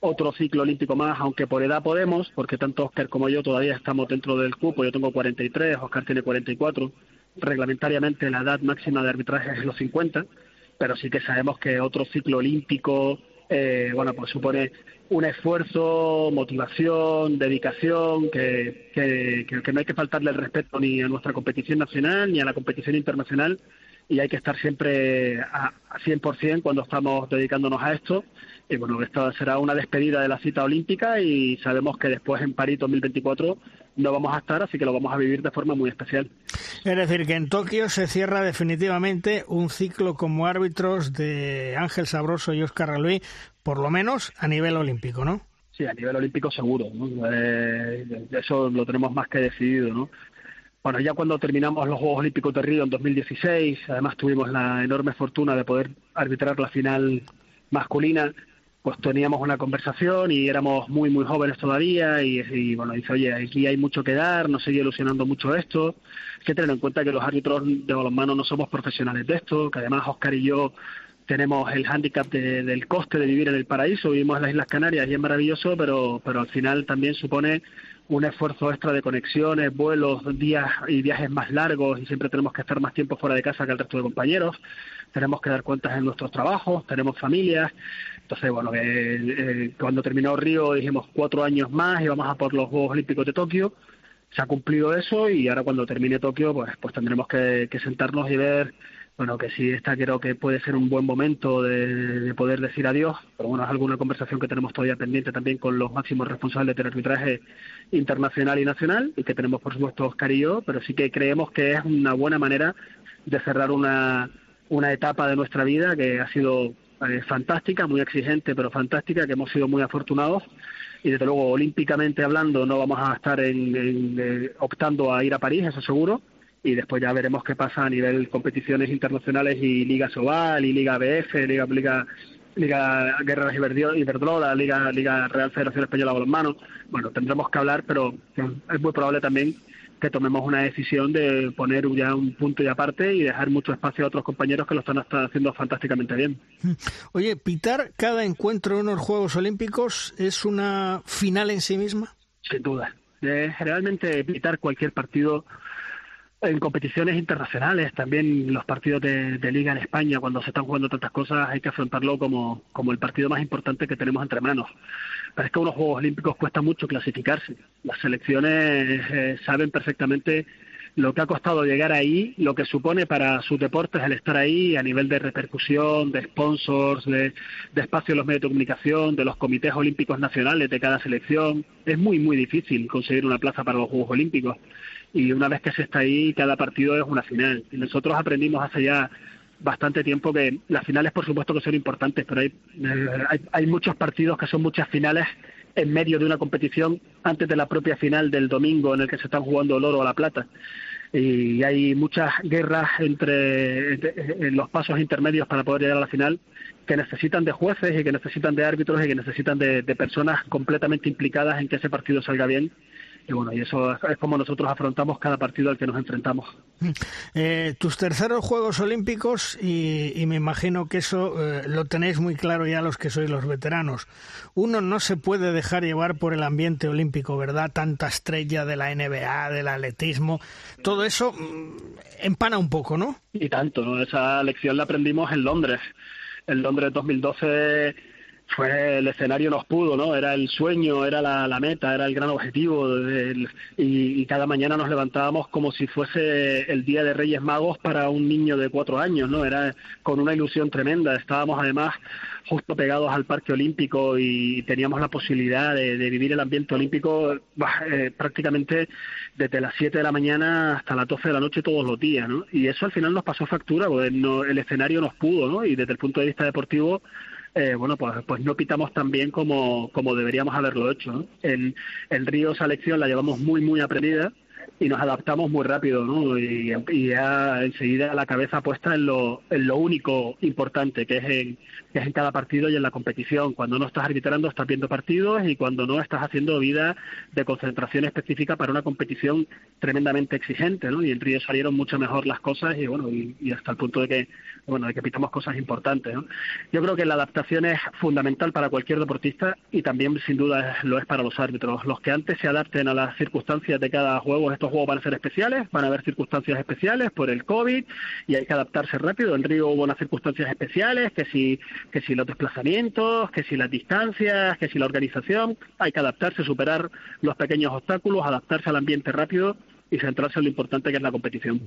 otro ciclo olímpico más, aunque por edad podemos, porque tanto Oscar como yo todavía estamos dentro del cupo, yo tengo 43, Oscar tiene 44, reglamentariamente la edad máxima de arbitraje es los 50, pero sí que sabemos que otro ciclo olímpico, eh, bueno, pues supone un esfuerzo, motivación, dedicación, que, que, que, no hay que faltarle el respeto ni a nuestra competición nacional ni a la competición internacional y hay que estar siempre a, a 100% cuando estamos dedicándonos a esto. Y bueno, esto será una despedida de la cita olímpica y sabemos que después en París 2024 no vamos a estar, así que lo vamos a vivir de forma muy especial. Es decir, que en Tokio se cierra definitivamente un ciclo como árbitros de Ángel Sabroso y Óscar Raluí, por lo menos a nivel olímpico, ¿no? Sí, a nivel olímpico seguro, ¿no? Eh, eso lo tenemos más que decidido, ¿no? Bueno, ya cuando terminamos los Juegos Olímpicos de Río en 2016, además tuvimos la enorme fortuna de poder arbitrar la final masculina, pues teníamos una conversación y éramos muy, muy jóvenes todavía y, bueno, dice, oye, aquí hay mucho que dar, nos sigue ilusionando mucho esto. Hay que tener en cuenta que los árbitros de balonmano no somos profesionales de esto, que además Oscar y yo tenemos el hándicap del coste de vivir en el paraíso, vivimos en las Islas Canarias y es maravilloso, pero, pero al final también supone un esfuerzo extra de conexiones, vuelos, días y viajes más largos y siempre tenemos que estar más tiempo fuera de casa que el resto de compañeros. Tenemos que dar cuentas en nuestros trabajos, tenemos familias. Entonces, bueno, eh, cuando terminó Río dijimos cuatro años más y vamos a por los Juegos Olímpicos de Tokio. Se ha cumplido eso y ahora cuando termine Tokio, pues, pues tendremos que sentarnos y ver bueno, que sí, esta creo que puede ser un buen momento de, poder decir adiós, pero bueno, es alguna conversación que tenemos todavía pendiente también con los máximos responsables del arbitraje internacional y nacional, y que tenemos, por supuesto, Oscar y yo, pero sí que creemos que es una buena manera de cerrar una, una etapa de nuestra vida que ha sido eh, fantástica, muy exigente, pero fantástica, que hemos sido muy afortunados. Y desde luego olímpicamente hablando no vamos a estar en, eh, optando a ir a París, eso seguro, y después ya veremos qué pasa a nivel competiciones internacionales y Liga Sobal y Liga BF, Liga Liga Liga Guerreras Iberdrola, Liga Liga Real Federación Española de Balonmano. Bueno, tendremos que hablar, pero es muy probable también que tomemos una decisión de poner ya un punto y aparte y dejar mucho espacio a otros compañeros que lo están haciendo fantásticamente bien. Oye, pitar cada encuentro en unos Juegos Olímpicos es una final en sí misma. Sin duda. Eh, generalmente pitar cualquier partido en competiciones internacionales, también los partidos de, liga en España, cuando se están jugando tantas cosas, hay que afrontarlo como, como el partido más importante que tenemos entre manos. Pero es que unos Juegos Olímpicos cuesta mucho clasificarse. Las selecciones eh, saben perfectamente lo que ha costado llegar ahí, lo que supone para sus deportes el estar ahí a nivel de repercusión, de sponsors, de, de espacio en los medios de comunicación, de los comités olímpicos nacionales de cada selección. Es muy, muy difícil conseguir una plaza para los Juegos Olímpicos y una vez que se está ahí, cada partido es una final. Y nosotros aprendimos hace ya bastante tiempo que las finales, por supuesto, que son importantes, pero hay, hay, muchos partidos que son muchas finales en medio de una competición antes de la propia final del domingo en el que se están jugando el oro o la plata. Y hay muchas guerras entre, en los pasos intermedios para poder llegar a la final que necesitan de jueces y que necesitan de árbitros y que necesitan de personas completamente implicadas en que ese partido salga bien y bueno, y eso es como nosotros afrontamos cada partido al que nos enfrentamos. Eh, tus terceros Juegos Olímpicos, y, me imagino que eso eh, lo tenéis muy claro ya los que sois los veteranos. Uno no se puede dejar llevar por el ambiente olímpico, ¿verdad? Tanta estrella de la NBA, del atletismo, todo eso mm, empana un poco, ¿no? Y tanto, ¿no? Esa lección la aprendimos en Londres. En Londres 2012 fue el escenario nos pudo, ¿no? Era el sueño, era la, meta, era el gran objetivo. y, cada mañana nos levantábamos como si fuese el día de Reyes Magos para un niño de cuatro años, ¿no? Era con una ilusión tremenda. Estábamos además justo pegados al Parque Olímpico y teníamos la posibilidad de, vivir el ambiente olímpico eh, prácticamente desde las 7 de la mañana hasta las 12 de la noche todos los días, ¿no? Y eso al final nos pasó factura, porque el escenario nos pudo, ¿no? Y desde el punto de vista deportivo eh, bueno, pues, pues no pitamos tan bien como, como deberíamos haberlo hecho. En el Río esa lección la llevamos muy, muy aprendida y nos adaptamos muy rápido, ¿no? Y, ya enseguida la cabeza puesta en lo, en lo único importante, que es, en, que es en cada partido y en la competición. Cuando no estás arbitrando, estás viendo partidos y cuando no, estás haciendo vida de concentración específica para una competición tremendamente exigente, ¿no? Y en Río salieron mucho mejor las cosas y, bueno, y hasta el punto de que bueno, de que pitamos cosas importantes. Yo creo que la adaptación es fundamental para cualquier deportista y también sin duda lo es para los árbitros. Los que antes se adapten a las circunstancias de cada juego, estos juegos van a ser especiales, van a haber circunstancias especiales por el COVID y hay que adaptarse rápido. En Río hubo unas circunstancias especiales, que si, que si los desplazamientos, que si las distancias, que si la organización, hay que adaptarse, superar los pequeños obstáculos, adaptarse al ambiente rápido y centrarse en lo importante que es la competición.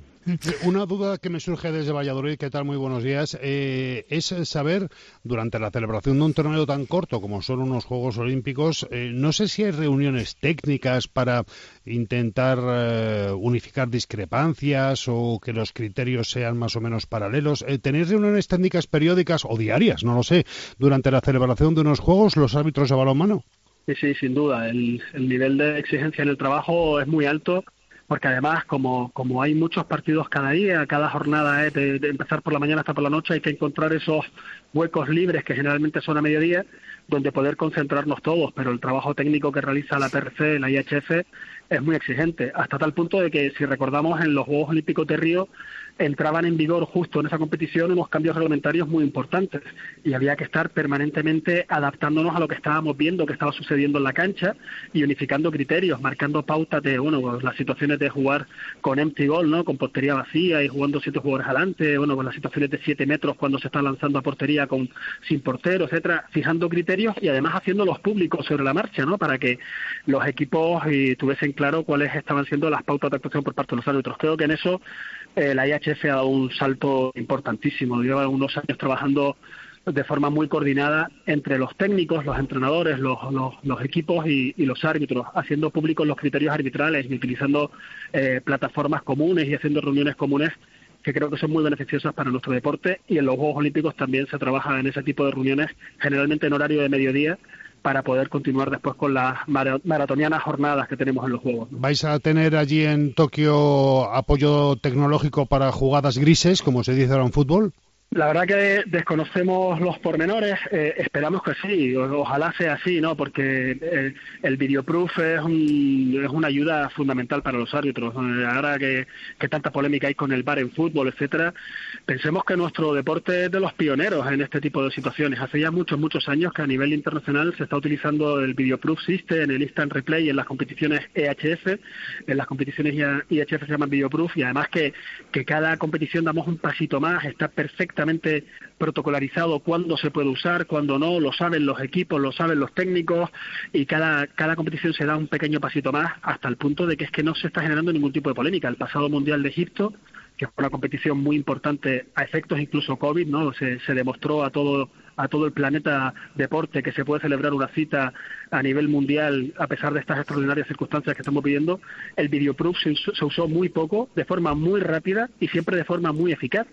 Una duda que me surge desde Valladolid, ¿qué tal? Muy buenos días. Eh, es saber, durante la celebración de un torneo tan corto como son unos Juegos Olímpicos, eh, no sé si hay reuniones técnicas para intentar eh, unificar discrepancias o que los criterios sean más o menos paralelos. ¿Tenéis reuniones técnicas periódicas o diarias, no lo sé, durante la celebración de unos Juegos, los árbitros de balonmano? Sí, sí, sin duda. El, nivel de exigencia en el trabajo es muy alto porque además como, como hay muchos partidos cada día, cada jornada es de, empezar por la mañana hasta por la noche, hay que encontrar esos huecos libres que generalmente son a mediodía, donde poder concentrarnos todos, pero el trabajo técnico que realiza la PRC, la IHF, es muy exigente, hasta tal punto de que si recordamos en los Juegos Olímpicos de Río entraban en vigor justo en esa competición unos cambios reglamentarios muy importantes y había que estar permanentemente adaptándonos a lo que estábamos viendo que estaba sucediendo en la cancha y unificando criterios, marcando pautas de bueno pues las situaciones de jugar con empty goal, ¿no? con portería vacía y jugando siete jugadores adelante, bueno, con las situaciones de siete metros cuando se está lanzando a portería con sin portero, etcétera, fijando criterios y además haciéndolos públicos sobre la marcha, ¿no? para que los equipos eh, tuviesen claro cuáles estaban siendo las pautas de actuación por parte de los árbitros. Creo que en eso eh, la IHF ha dado un salto importantísimo. Lleva unos años trabajando de forma muy coordinada entre los técnicos, los entrenadores, los, los, equipos y, los árbitros, haciendo públicos los criterios arbitrales y utilizando eh, plataformas comunes y haciendo reuniones comunes que creo que son muy beneficiosas para nuestro deporte y en los Juegos Olímpicos también se trabaja en ese tipo de reuniones, generalmente en horario de mediodía, para poder continuar después con las maratonianas jornadas que tenemos en los Juegos. ¿Vais a tener allí en Tokio apoyo tecnológico para jugadas grises, como se dice ahora en fútbol? La verdad que desconocemos los pormenores, eh, esperamos que sí, ojalá sea así, ¿no? Porque el, el videoproof es, es una ayuda fundamental para los árbitros. Ahora que, que, tanta polémica hay con el bar en fútbol, etcétera, pensemos que nuestro deporte es de los pioneros en este tipo de situaciones. Hace ya muchos, muchos años que a nivel internacional se está utilizando el videoproof system, el instant replay en las competiciones EHF, en las competiciones IHF se llaman videoproof y además que, que cada competición damos un pasito más, está perfecto protocolarizado cuándo se puede usar, cuándo no, lo saben los equipos, lo saben los técnicos y cada, cada competición se da un pequeño pasito más hasta el punto de que es que no se está generando ningún tipo de polémica. El pasado Mundial de Egipto que fue una competición muy importante a efectos incluso COVID, ¿no? Se, se, demostró a todo a todo el planeta deporte que se puede celebrar una cita a nivel mundial a pesar de estas extraordinarias circunstancias que estamos viviendo. El videoproof se, se usó muy poco, de forma muy rápida y siempre de forma muy eficaz.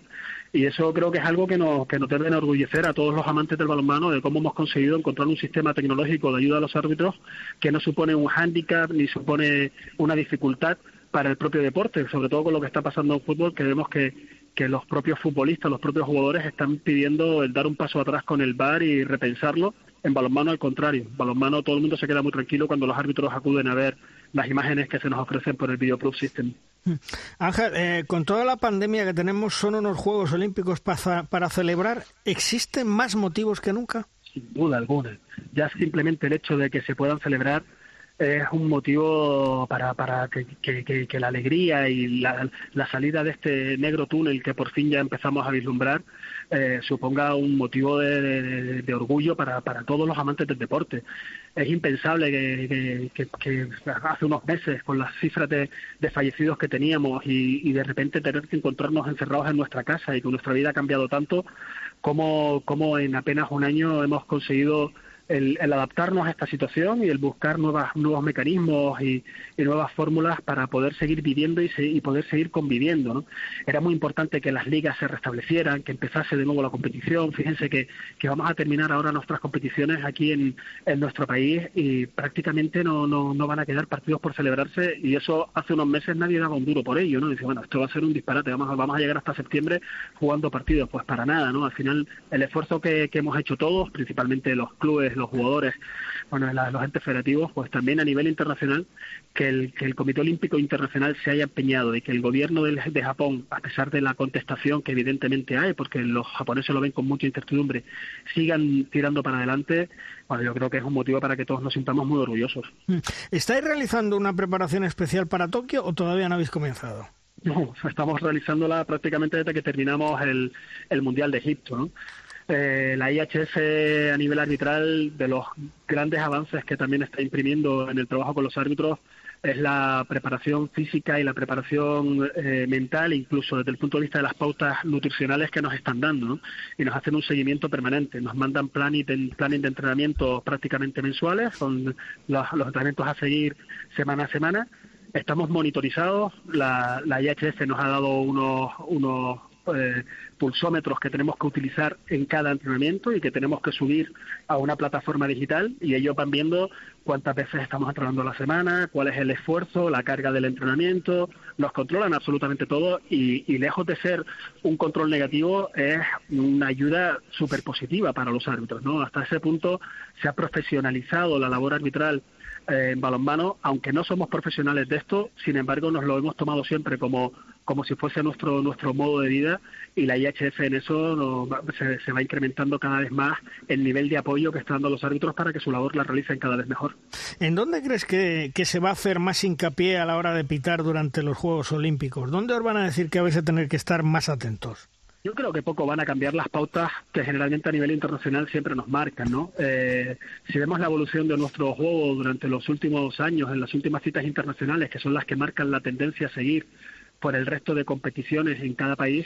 Y eso creo que es algo que nos, que nos debe enorgullecer a todos los amantes del balonmano de cómo hemos conseguido encontrar un sistema tecnológico de ayuda a los árbitros que no supone un hándicap ni supone una dificultad para el propio deporte, sobre todo con lo que está pasando en fútbol, que vemos que, que los propios futbolistas, los propios jugadores están pidiendo el dar un paso atrás con el VAR y repensarlo. En balonmano al contrario, en balonmano todo el mundo se queda muy tranquilo cuando los árbitros acuden a ver las imágenes que se nos ofrecen por el Videoproof System. Ángel, eh, con toda la pandemia que tenemos, son unos Juegos Olímpicos para, celebrar. ¿Existen más motivos que nunca? Sin duda alguna. Ya simplemente el hecho de que se puedan celebrar es un motivo para, para que, que, la alegría y la, la, salida de este negro túnel que por fin ya empezamos a vislumbrar eh, suponga un motivo de, orgullo para, para todos los amantes del deporte. Es impensable que, que hace unos meses, con las cifras de, fallecidos que teníamos y, y de repente tener que encontrarnos encerrados en nuestra casa y que nuestra vida ha cambiado tanto, como en apenas un año hemos conseguido el, adaptarnos a esta situación y el buscar nuevas, nuevos mecanismos y, nuevas fórmulas para poder seguir viviendo y, y poder seguir conviviendo. ¿no? Era muy importante que las ligas se restablecieran, que empezase de nuevo la competición. Fíjense que, que vamos a terminar ahora nuestras competiciones aquí en, en nuestro país y prácticamente no, no, no, van a quedar partidos por celebrarse y eso hace unos meses nadie daba un duro por ello. ¿no? Dice, bueno, esto va a ser un disparate, vamos a, vamos a llegar hasta septiembre jugando partidos. Pues para nada, ¿no? Al final el esfuerzo que, que hemos hecho todos, principalmente los clubes, los jugadores, bueno, los entes federativos, pues también a nivel internacional, que el, que el Comité Olímpico Internacional se haya empeñado y que el gobierno de, de, Japón, a pesar de la contestación que evidentemente hay, porque los japoneses lo ven con mucha incertidumbre, sigan tirando para adelante, bueno, yo creo que es un motivo para que todos nos sintamos muy orgullosos. Mm. ¿Estáis realizando una preparación especial para Tokio o todavía no habéis comenzado? No, estamos realizándola prácticamente desde que terminamos el, el Mundial de Egipto, ¿no? Eh, la IHF a nivel arbitral, de los grandes avances que también está imprimiendo en el trabajo con los árbitros, es la preparación física y la preparación eh, mental, incluso desde el punto de vista de las pautas nutricionales que nos están dando, ¿no? y nos hacen un seguimiento permanente. Nos mandan planes de, entrenamiento prácticamente mensuales, con los, entrenamientos a seguir semana a semana. Estamos monitorizados, la, la IHF nos ha dado unos, unos eh, pulsómetros que tenemos que utilizar en cada entrenamiento y que tenemos que subir a una plataforma digital y ellos van viendo cuántas veces estamos entrenando a la semana, cuál es el esfuerzo, la carga del entrenamiento, nos controlan absolutamente todo y, y lejos de ser un control negativo es una ayuda súper positiva para los árbitros. ¿no? Hasta ese punto se ha profesionalizado la labor arbitral eh, en balonmano, aunque no somos profesionales de esto, sin embargo nos lo hemos tomado siempre como, como si fuese nuestro, nuestro modo de vida y la IHF en eso se, va incrementando cada vez más el nivel de apoyo que están dando los árbitros para que su labor la realicen cada vez mejor. ¿En dónde crees que, que se va a hacer más hincapié a la hora de pitar durante los Juegos Olímpicos? ¿Dónde os van a decir que vais a tener que estar más atentos? Yo creo que poco van a cambiar las pautas que generalmente a nivel internacional siempre nos marcan, ¿no? Eh, si vemos la evolución de nuestro juego durante los últimos años, en las últimas citas internacionales, que son las que marcan la tendencia a seguir por el resto de competiciones en cada país,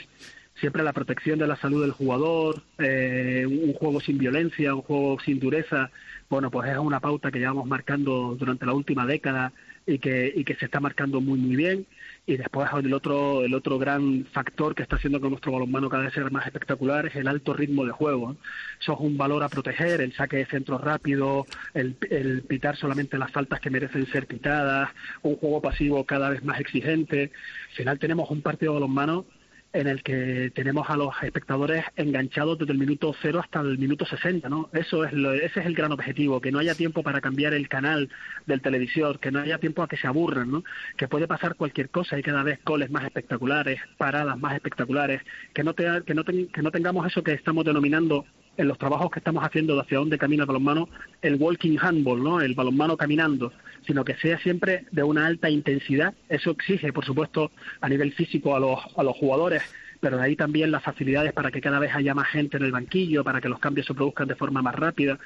siempre la protección de la salud del jugador, eh, un juego sin violencia, un juego sin dureza, bueno, pues es una pauta que llevamos marcando durante la última década y que, y que se está marcando muy, muy bien y después el otro el otro gran factor que está haciendo que nuestro balonmano cada vez sea más espectacular es el alto ritmo de juego eso es un valor a proteger el saque de centro rápido el, el pitar solamente las faltas que merecen ser pitadas un juego pasivo cada vez más exigente. Al final tenemos un partido de balonmano en el que tenemos a los espectadores enganchados desde el minuto cero hasta el minuto 60, ¿no? Eso es lo, ese es el gran objetivo, que no haya tiempo para cambiar el canal del televisor, que no haya tiempo a que se aburran, ¿no? Que puede pasar cualquier cosa y cada vez goles más espectaculares, paradas más espectaculares, que no, que no, que no tengamos eso que estamos denominando en los trabajos que estamos haciendo de hacia dónde camina el balonmano, el walking handball, ¿no? El balonmano caminando, sino que sea siempre de una alta intensidad. Eso exige, por supuesto, a nivel físico a los, a los jugadores, pero de ahí también las facilidades para que cada vez haya más gente en el banquillo, para que los cambios se produzcan de forma más rápida.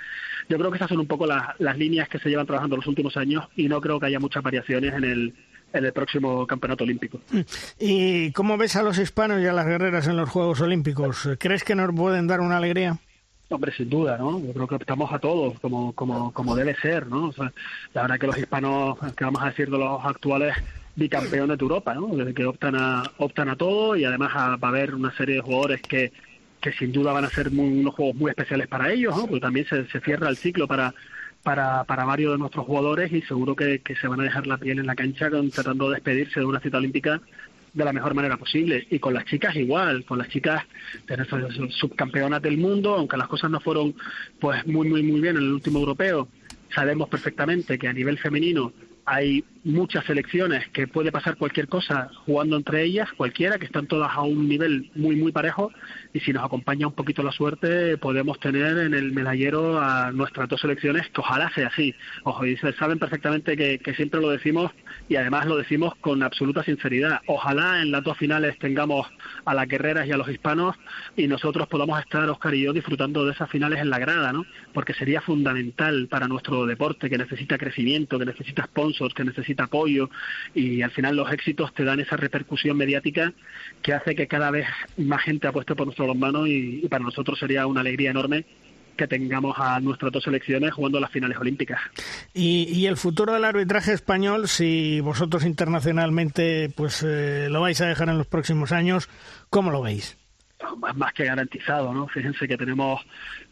Yo creo que esas son un poco las, las líneas que se llevan trabajando los últimos años y no creo que haya muchas variaciones en el, en el próximo campeonato olímpico. ¿Y cómo ves a los hispanos y a las guerreras en los Juegos Olímpicos? ¿Crees que nos pueden dar una alegría? Hombre, sin duda, ¿no? Yo creo que estamos a todos, como, como, como debe ser, ¿no? O sea, la verdad que los hispanos, que vamos a decir de los actuales bicampeones de Europa, ¿no? Desde que optan a, optan a todo y además va a haber una serie de jugadores que, que sin duda van a ser unos juegos muy especiales para ellos, ¿no? Porque también se, cierra el ciclo para, para, para varios de nuestros jugadores y seguro que se van a dejar la piel en la cancha tratando de despedirse de una cita olímpica de la mejor manera posible. Y con las chicas igual, con las chicas subcampeonas del mundo, aunque las cosas no fueron pues muy, muy, muy bien en el último europeo, sabemos perfectamente que a nivel femenino hay muchas selecciones que puede pasar cualquier cosa jugando entre ellas, cualquiera, que están todas a un nivel muy, muy parejo, y si nos acompaña un poquito la suerte, podemos tener en el medallero a nuestras dos selecciones, que ojalá sea así. Ojo, y saben perfectamente que, que siempre lo decimos, y además lo decimos con absoluta sinceridad. Ojalá en las dos finales tengamos a las guerreras y a los hispanos, y nosotros podamos estar, Oscar y yo, disfrutando de esas finales en la grada, ¿no? Porque sería fundamental para nuestro deporte, que necesita crecimiento, que necesita sponsors, que necesita apoyo y al final los éxitos te dan esa repercusión mediática que hace que cada vez más gente apueste por nuestro balonmano y, y para nosotros sería una alegría enorme que tengamos a nuestras dos selecciones jugando las finales olímpicas. Y, y el futuro del arbitraje español, si vosotros internacionalmente pues eh, lo vais a dejar en los próximos años, ¿cómo lo veis? Más que garantizado, ¿no? Fíjense que tenemos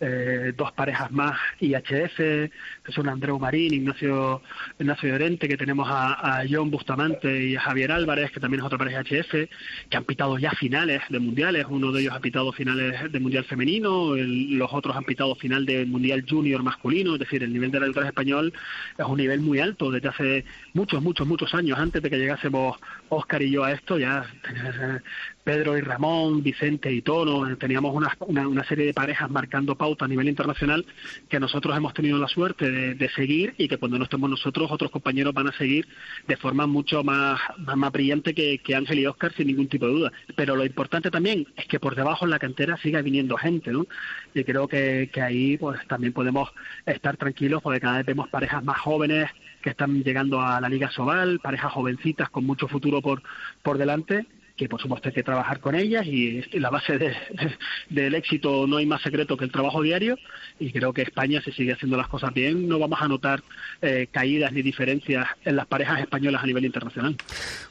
eh, dos parejas más IHF, que son Andreu Marín, Ignacio, Ignacio Llorente, que tenemos a, a, John Bustamante y a Javier Álvarez, que también es otra pareja IHF, que han pitado ya finales de mundiales, uno de ellos ha pitado finales de mundial femenino, el, los otros han pitado final de mundial junior masculino, es decir, el nivel del arbitraje español es un nivel muy alto desde hace muchos, muchos, muchos años, antes de que llegásemos Oscar y yo a esto, ya Pedro y Ramón, Vicente y Tono, teníamos una, una, serie de parejas marcando pauta a nivel internacional que nosotros hemos tenido la suerte de, seguir y que cuando no estemos nosotros, otros compañeros van a seguir de forma mucho más, más, brillante que, Ángel y Óscar, sin ningún tipo de duda. Pero lo importante también es que por debajo en la cantera siga viniendo gente, ¿no? Y creo que, que ahí pues también podemos estar tranquilos porque cada vez vemos parejas más jóvenes que están llegando a la Liga Sobal, parejas jovencitas con mucho futuro por, por delante que por supuesto hay que trabajar con ellas y la base del éxito no hay más secreto que el trabajo diario y creo que España se sigue haciendo las cosas bien, no vamos a notar eh, caídas ni diferencias en las parejas españolas a nivel internacional.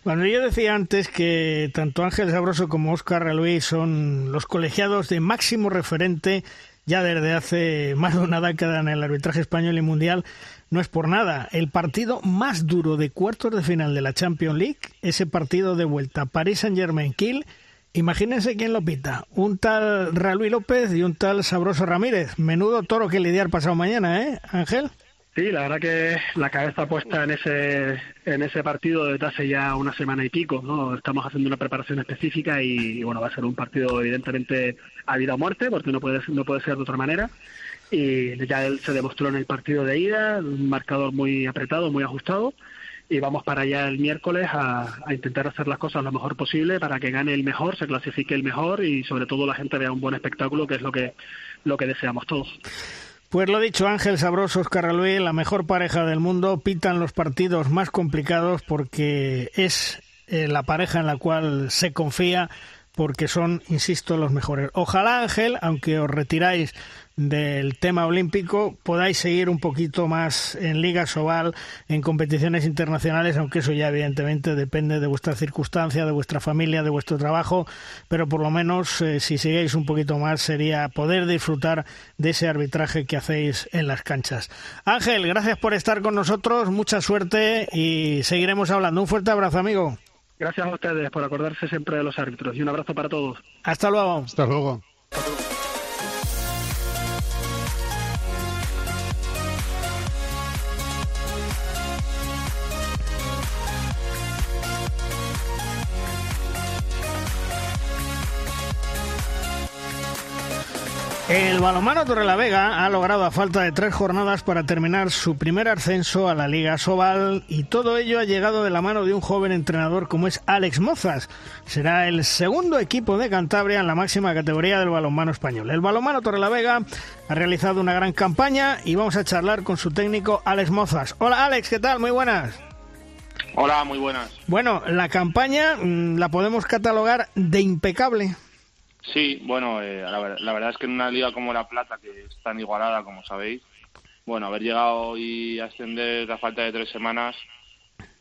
Bueno, yo decía antes que tanto Ángel Sabroso como Óscar Luis son los colegiados de máximo referente ya desde hace más de una década en el arbitraje español y mundial no es por nada. El partido más duro de cuartos de final de la Champions League, ese partido de vuelta, París Saint-Germain Kiel. Imagínense quién lo pita. Un tal Raúl López y un tal Sabroso Ramírez. Menudo toro que lidiar pasado mañana, ¿eh, Ángel? Sí, la verdad que la cabeza puesta en ese en ese partido desde hace ya una semana y pico, ¿no? Estamos haciendo una preparación específica y, bueno, va a ser un partido evidentemente a vida o muerte, porque no puede no puede ser de otra manera y ya él se demostró en el partido de ida, un marcador muy apretado, muy ajustado y vamos para allá el miércoles a, intentar hacer las cosas lo mejor posible para que gane el mejor, se clasifique el mejor y sobre todo la gente vea un buen espectáculo que es lo que lo que deseamos todos. Pues lo dicho, Ángel Sabroso, Oscar Luis, la mejor pareja del mundo, pitan los partidos más complicados porque es eh, la pareja en la cual se confía porque son, insisto, los mejores. Ojalá, Ángel, aunque os retiráis del tema olímpico podáis seguir un poquito más en Liga Sobal, en competiciones internacionales, aunque eso ya evidentemente depende de vuestra circunstancia, de vuestra familia, de vuestro trabajo, pero por lo menos eh, si sigáis un poquito más sería poder disfrutar de ese arbitraje que hacéis en las canchas. Ángel, gracias por estar con nosotros, mucha suerte y seguiremos hablando. Un fuerte abrazo, amigo. Gracias a ustedes por acordarse siempre de los árbitros y un abrazo para todos. Hasta luego. Hasta luego. El balonmano Torrelavega ha logrado a falta de tres jornadas para terminar su primer ascenso a la Liga Sobal y todo ello ha llegado de la mano de un joven entrenador como es Alex Mozas. Será el segundo equipo de Cantabria en la máxima categoría del balonmano español. El balonmano Torrelavega ha realizado una gran campaña y vamos a charlar con su técnico Alex Mozas. Hola Alex, ¿qué tal? Muy buenas. Hola, muy buenas. Bueno, la campaña mm, la podemos catalogar de impecable. Sí, bueno, eh, la, verdad es que en una liga como La Plata, que es tan igualada como sabéis, bueno, haber llegado y ascender a falta de tres semanas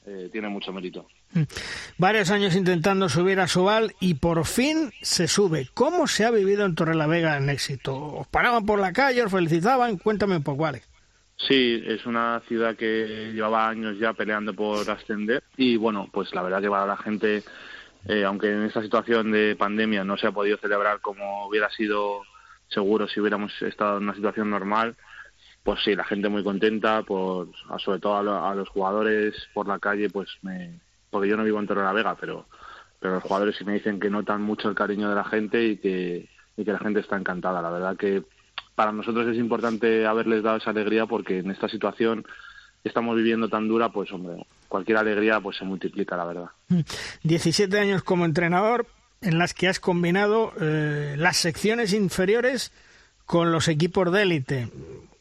eh, tiene mucho mérito. Mm. Varios años intentando subir a Sobal y por fin se sube. ¿Cómo se ha vivido en Torrelavega en éxito? ¿Os paraban por la calle, os felicitaban? Cuéntame un poco, Alex. Sí, es una ciudad que llevaba años ya peleando por ascender y bueno, pues la verdad que para la gente eh, aunque en esta situación de pandemia no se ha podido celebrar como hubiera sido seguro si hubiéramos estado en una situación normal, pues sí, la gente muy contenta, por, sobre todo a, los jugadores por la calle, pues me, porque yo no vivo en Torre la Vega, pero, pero los jugadores sí me dicen que notan mucho el cariño de la gente y que, y que la gente está encantada. La verdad que para nosotros es importante haberles dado esa alegría porque en esta situación que estamos viviendo tan dura, pues hombre, cualquier alegría pues se multiplica, la verdad. 17 mm. años como entrenador en las que has combinado eh, las secciones inferiores con los equipos de élite.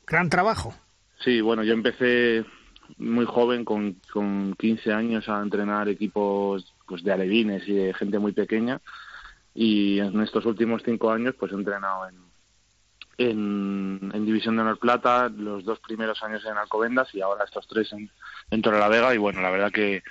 Gran trabajo. Sí, bueno, yo empecé muy joven, con, con 15 años, a entrenar equipos pues de alevines y de gente muy pequeña. Y en estos últimos cinco años, pues he entrenado en, en, en, División de Honor Plata, los dos primeros años en Alcobendas y ahora estos tres en, en Torre la Vega. Y bueno, la verdad que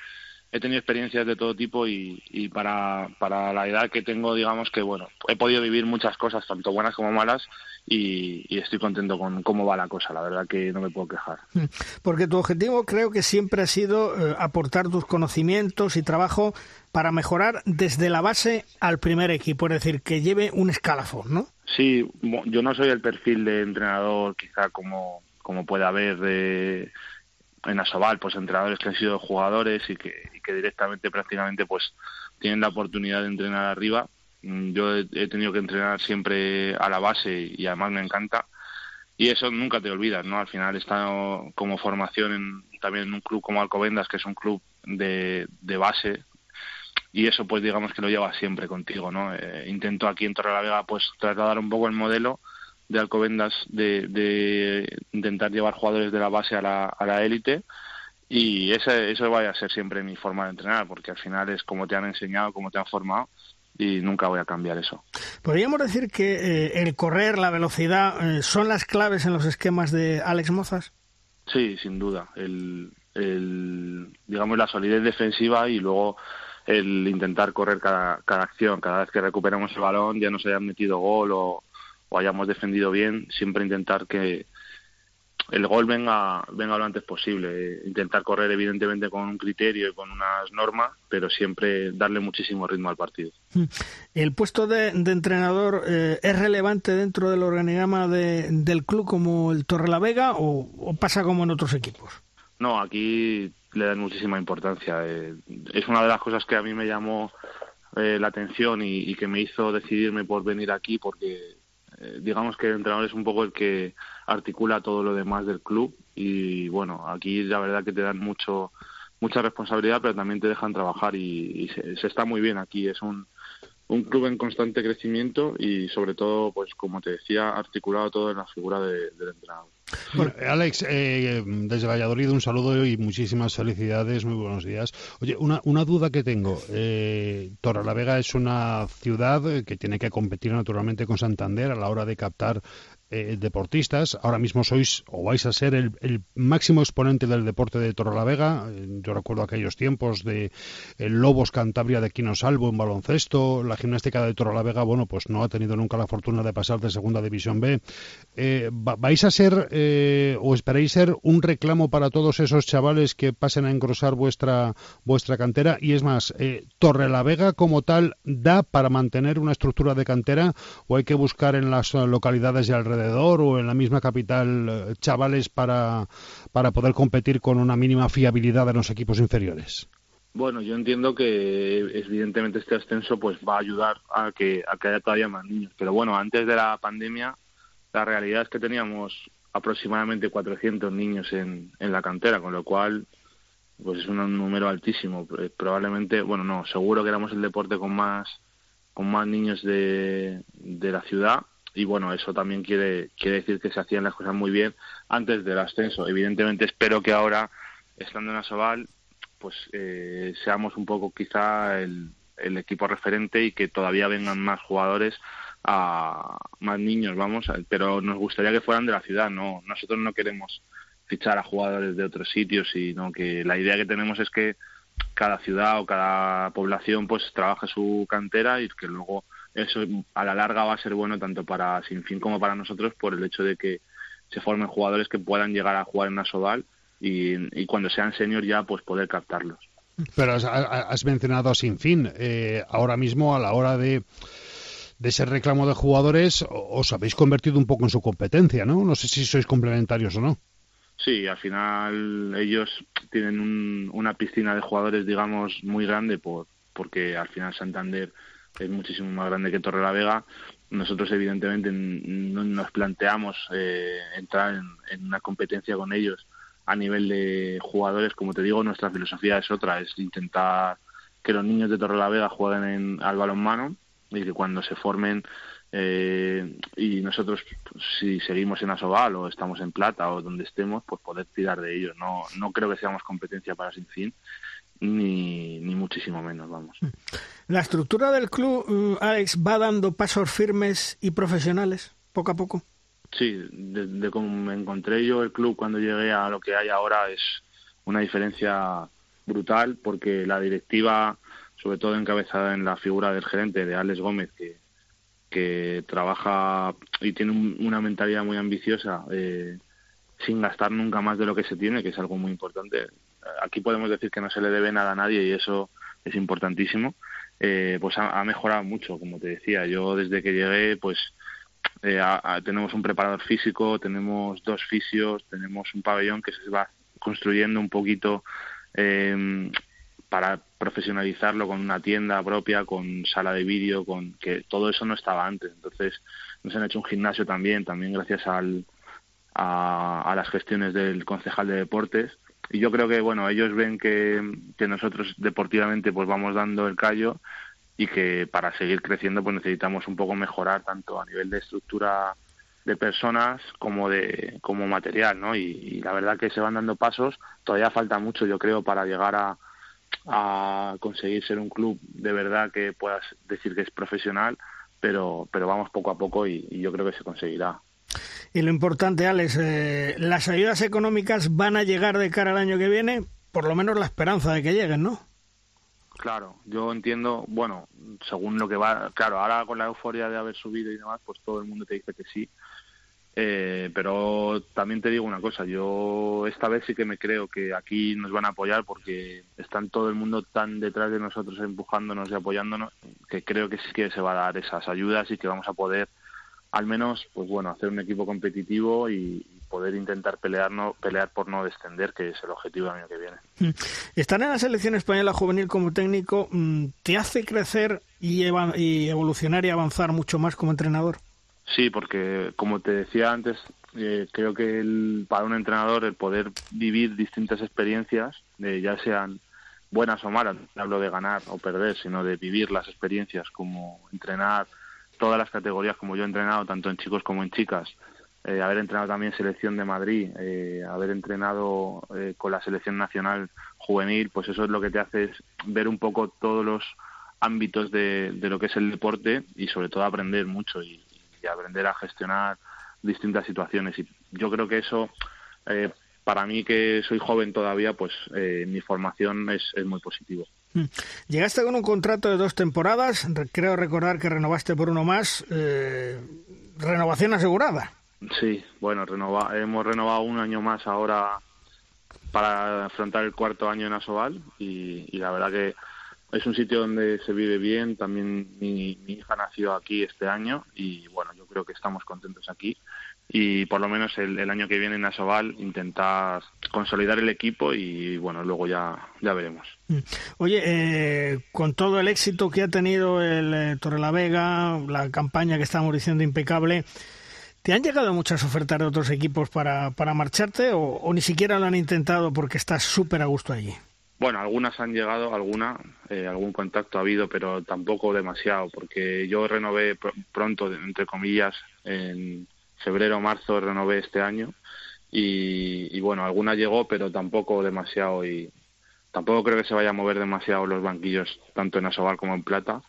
he tenido experiencias de todo tipo y, y para, para la edad que tengo, digamos que bueno, he podido vivir muchas cosas, tanto buenas como malas, y, y, estoy contento con cómo va la cosa, la verdad que no me puedo quejar. Mm. Porque tu objetivo creo que siempre ha sido eh, aportar tus conocimientos y trabajo para mejorar desde la base al primer equipo, es decir, que lleve un escalafón, ¿no? Sí, yo no soy el perfil de entrenador quizá como, como puede haber de, en Asobal, pues entrenadores que han sido jugadores y que, y que directamente prácticamente pues tienen la oportunidad de entrenar arriba. Mm, yo he, tenido que entrenar siempre a la base y además me encanta. Y eso nunca te olvidas, ¿no? Al final he estado como formación en, también en un club como Alcobendas, que es un club de, de base, y eso pues digamos que lo lleva siempre contigo, ¿no? Eh, intento aquí en Torrelavega pues trasladar un poco el modelo de Alcobendas de, de intentar llevar jugadores de la base a la, a la élite y ese, eso vaya a ser siempre mi forma de entrenar, porque al final es como te han enseñado, como te han formado y nunca voy a cambiar eso. ¿Podríamos decir que eh, el correr, la velocidad, eh, son las claves en los esquemas de Alex Mozas? Sí, sin duda. El, el, digamos, la solidez defensiva y luego el intentar correr cada, cada acción. Cada vez que recuperamos el balón, ya nos hayan metido gol o, o hayamos defendido bien, siempre intentar que, el gol venga, venga lo antes posible. Intentar correr, evidentemente, con un criterio y con unas normas, pero siempre darle muchísimo ritmo al partido. Hmm. ¿El puesto de, entrenador eh, es relevante dentro del organigrama del club como el Torrelavega o, o pasa como en otros equipos? No, aquí le dan muchísima importancia. Eh, es una de las cosas que a mí me llamó eh, la atención y, y, que me hizo decidirme por venir aquí porque digamos que el entrenador es un poco el que articula todo lo demás del club y bueno, aquí la verdad que te dan mucho mucha responsabilidad, pero también te dejan trabajar y, se, está muy bien aquí. Es un, un club en constante crecimiento y sobre todo, pues como te decía, articulado todo en la figura del entrenador. Bueno, Alex, eh, desde Valladolid un saludo y muchísimas felicidades, muy buenos días. Oye, una, una duda que tengo. Eh, Torrelavega es una ciudad que tiene que competir naturalmente con Santander a la hora de captar eh, deportistas. Ahora mismo sois o vais a ser el, máximo exponente del deporte de Torrelavega. Eh, yo recuerdo aquellos tiempos de el Lobos Cantabria de Quino Salvo en baloncesto. La gimnástica de Torrelavega, bueno, pues no ha tenido nunca la fortuna de pasar de Segunda División B. Eh, ¿Vais a ser o esperáis ser un reclamo para todos esos chavales que pasen a engrosar vuestra, vuestra cantera? Y es más, ¿Torrelavega como tal da para mantener una estructura de cantera o hay que buscar en las localidades de alrededor o en la misma capital eh, chavales para, para poder competir con una mínima fiabilidad en los equipos inferiores? Bueno, yo entiendo que evidentemente este ascenso pues va a ayudar a que, a que haya todavía más niños. Pero bueno, antes de la pandemia, la realidad es que teníamos aproximadamente 400 niños en, en la cantera, con lo cual pues es un número altísimo. Eh, probablemente, bueno, no, seguro que éramos el deporte con más con más niños de, de la ciudad y bueno, eso también quiere, quiere decir que se hacían las cosas muy bien antes del ascenso. Evidentemente espero que ahora, estando en Asobal, pues eh, seamos un poco quizá el, equipo referente y que todavía vengan más jugadores a más niños, vamos, pero nos gustaría que fueran de la ciudad, no, nosotros no queremos fichar a jugadores de otros sitios, sino que la idea que tenemos es que cada ciudad o cada población pues trabaje su cantera y que luego eso a la larga va a ser bueno tanto para Sinfín como para nosotros por el hecho de que se formen jugadores que puedan llegar a jugar en Nasoval y, y cuando sean senior ya pues poder captarlos. Pero has, mencionado a Sinfín. Eh, ahora mismo a la hora de de ese reclamo de jugadores os habéis convertido un poco en su competencia, ¿no? No sé si sois complementarios o no. Sí, al final ellos tienen una piscina de jugadores, digamos, muy grande por, porque al final Santander es muchísimo más grande que Torre la Vega. Nosotros, evidentemente, no nos planteamos eh, entrar en, una competencia con ellos a nivel de jugadores. Como te digo, nuestra filosofía es otra, es intentar que los niños de Torre la Vega jueguen en, al balonmano y que cuando se formen eh, y nosotros pues, si seguimos en Asobal o estamos en Plata o donde estemos, pues poder tirar de ellos. No, no creo que seamos competencia para Sin Fin, ni, ni muchísimo menos, vamos. ¿La estructura del club, mm, Alex, va dando pasos firmes y profesionales poco a poco? Sí, de, como me encontré yo el club cuando llegué a lo que hay ahora es una diferencia brutal porque la directiva, sobre todo encabezada en la figura del gerente de Alex Gómez, que, que trabaja y tiene una mentalidad muy ambiciosa eh, sin gastar nunca más de lo que se tiene, que es algo muy importante aquí podemos decir que no se le debe nada a nadie y eso es importantísimo, eh, pues ha, mejorado mucho, como te decía. Yo desde que llegué, pues eh, tenemos un preparador físico, tenemos dos fisios, tenemos un pabellón que se va construyendo un poquito em, para profesionalizarlo con una tienda propia, con sala de vídeo, con que todo eso no estaba antes. Entonces nos han hecho un gimnasio también, también gracias al, a, las gestiones del concejal de deportes. Y yo creo que bueno ellos ven que, que nosotros deportivamente pues vamos dando el callo y que para seguir creciendo pues necesitamos un poco mejorar tanto a nivel de estructura de personas como de como material, ¿no? Y, la verdad que se van dando pasos. Todavía falta mucho, yo creo, para llegar a, a conseguir ser un club de verdad que puedas decir que es profesional, pero pero vamos poco a poco y, yo creo que se conseguirá. Y lo importante, Alex, eh, las ayudas económicas van a llegar de cara al año que viene, por lo menos la esperanza de que lleguen, ¿no? Claro, yo entiendo, bueno, según lo que va, claro, ahora con la euforia de haber subido y demás, pues todo el mundo te dice que sí, eh, pero también te digo una cosa, yo esta vez sí que me creo que aquí nos van a apoyar porque están todo el mundo tan detrás de nosotros empujándonos y apoyándonos que creo que sí que se va a dar esas ayudas y que vamos a poder al menos pues bueno hacer un equipo competitivo y poder intentar pelear no pelear por no descender que es el objetivo del año que viene mm. estar en la selección española juvenil como técnico mm, te hace crecer y, y evolucionar y avanzar mucho más como entrenador Sí, porque como te decía antes, eh, creo que el, para un entrenador el poder vivir distintas experiencias, eh, ya sean buenas o malas, no hablo de ganar o perder, sino de vivir las experiencias, como entrenar todas las categorías como yo he entrenado, tanto en chicos como en chicas, eh, haber entrenado también selección de Madrid, haber entrenado con la selección nacional juvenil, pues eso es lo que te hace es ver un poco todos los ámbitos de, lo que es el deporte y sobre todo aprender mucho y, y aprender a gestionar distintas situaciones. Y yo creo que eso, eh, para mí que soy joven todavía, pues eh, mi formación es, es muy positivo. Mm. Llegaste con un contrato de dos temporadas, creo recordar que renovaste por uno más, eh, renovación asegurada. Sí, bueno, renova, hemos renovado un año más ahora para afrontar el cuarto año en Asobal y, y la verdad que es un sitio donde se vive bien. También mi, hija nació aquí este año y bueno, yo creo que estamos contentos aquí. Y por lo menos el, año que viene en Asobal intentar consolidar el equipo y bueno, luego ya, ya veremos. Mm. Oye, eh, con todo el éxito que ha tenido el eh, Torrelavega, la campaña que estamos diciendo impecable, ¿te han llegado muchas ofertas de otros equipos para, para marcharte o, o ni siquiera lo han intentado porque estás súper a gusto allí? Bueno, algunas han llegado, alguna, eh, algún contacto ha habido, pero tampoco demasiado, porque yo renové pronto, entre comillas, en febrero marzo renové este año y, bueno, alguna llegó, pero tampoco demasiado y tampoco creo que se vaya a mover demasiado los banquillos, tanto en Asobal como en Plata,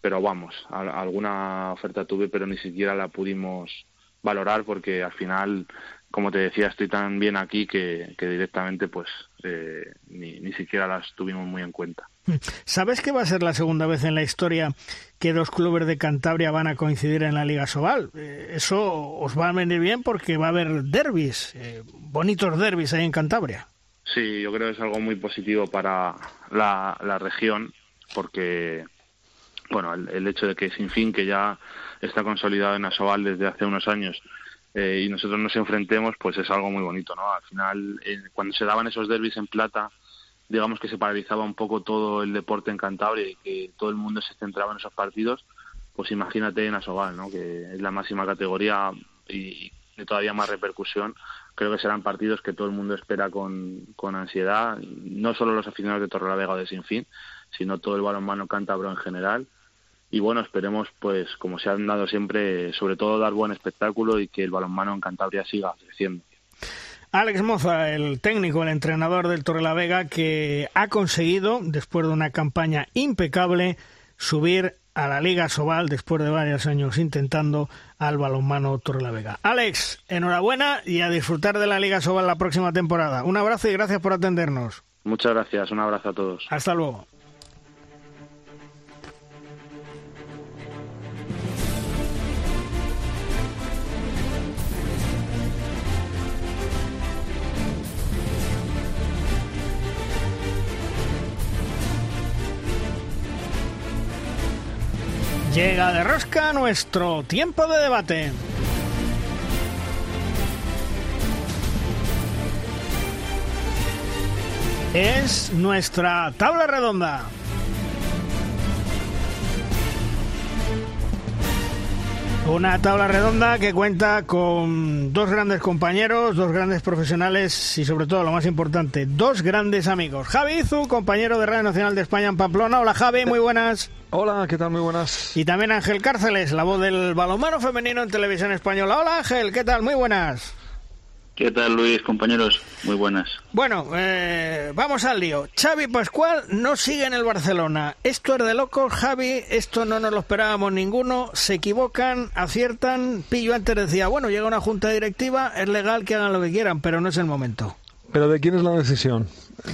pero vamos, alguna oferta tuve, pero ni siquiera la pudimos valorar porque al final como te decía, estoy tan bien aquí que, directamente pues eh, ni, ni siquiera las tuvimos muy en cuenta. ¿Sabes que va a ser la segunda vez en la historia que dos clubes de Cantabria van a coincidir en la Liga Sobal? Eh, eso os va a venir bien porque va a haber derbis, eh, bonitos derbis ahí en Cantabria. Sí, yo creo que es algo muy positivo para la, región porque, bueno, el, hecho de que Sinfín, que ya está consolidado en Asobal desde hace unos años, eh, y nosotros nos enfrentemos, pues es algo muy bonito, ¿no? Al final, cuando se daban esos derbis en plata, digamos que se paralizaba un poco todo el deporte en Cantabria y que todo el mundo se centraba en esos partidos, pues imagínate en Asobal, ¿no? Que es la máxima categoría y de todavía más repercusión. Creo que serán partidos que todo el mundo espera con, con ansiedad, no solo los aficionados de Torrelavega o de Sinfín, sino todo el balonmano cántabro en general y bueno, esperemos, pues como se han dado siempre, sobre todo dar buen espectáculo y que el balonmano en Cantabria siga creciendo. Alex Moza, el técnico, el entrenador del Torrelavega, que ha conseguido, después de una campaña impecable, subir a la Liga Sobal después de varios años intentando al balonmano Torrelavega. Alex, enhorabuena y a disfrutar de la Liga Sobal la próxima temporada. Un abrazo y gracias por atendernos. Muchas gracias, un abrazo a todos. Hasta luego. Llega de rosca nuestro tiempo de debate. es nuestra tabla redonda. Una tabla redonda que cuenta con dos grandes compañeros, dos grandes profesionales y sobre todo lo más importante, dos grandes amigos. Javi Izu, compañero de Radio Nacional de España en Pamplona. Hola Javi, muy buenas. Hola, ¿qué tal? Muy buenas. Y también Ángel Cárceles, la voz del balonmano femenino en televisión española. Hola Ángel, ¿qué tal? Muy buenas. ¿Qué tal, Luis, compañeros? Muy buenas. Bueno, eh, vamos al lío. Xavi Pascual no sigue en el Barcelona. Esto es de locos, Javi. Esto no nos lo esperábamos ninguno. Se equivocan, aciertan. Pillo antes decía, bueno, llega una junta directiva, es legal que hagan lo que quieran, pero no es el momento. ¿Pero de quién es la decisión?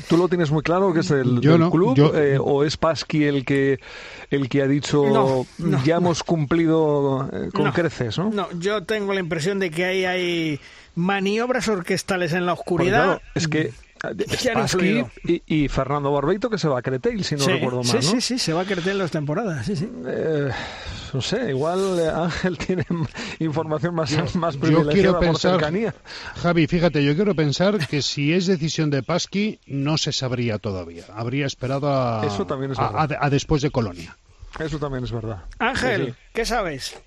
¿Tú lo tienes muy claro que es el del club eh, o es Pasqui el que el que ha dicho ya hemos cumplido eh, con creces, ¿no? No, yo tengo la impresión de que ahí hay maniobras orquestales en la oscuridad. es que Pasqui y, Fernando Barbeito que se va a Cretel, si no recuerdo mal. Sí, sí, sí, se va a Cretel las temporadas, sí, sí. Eh, no sé, igual eh, Ángel tiene información más, más privilegiada yo quiero pensar, cercanía. Javi, fíjate, yo quiero pensar que si es decisión de Pasqui, no se sabría todavía. Habría esperado a, a, después de Colonia. Eso también es verdad. Ángel, ¿qué sabes?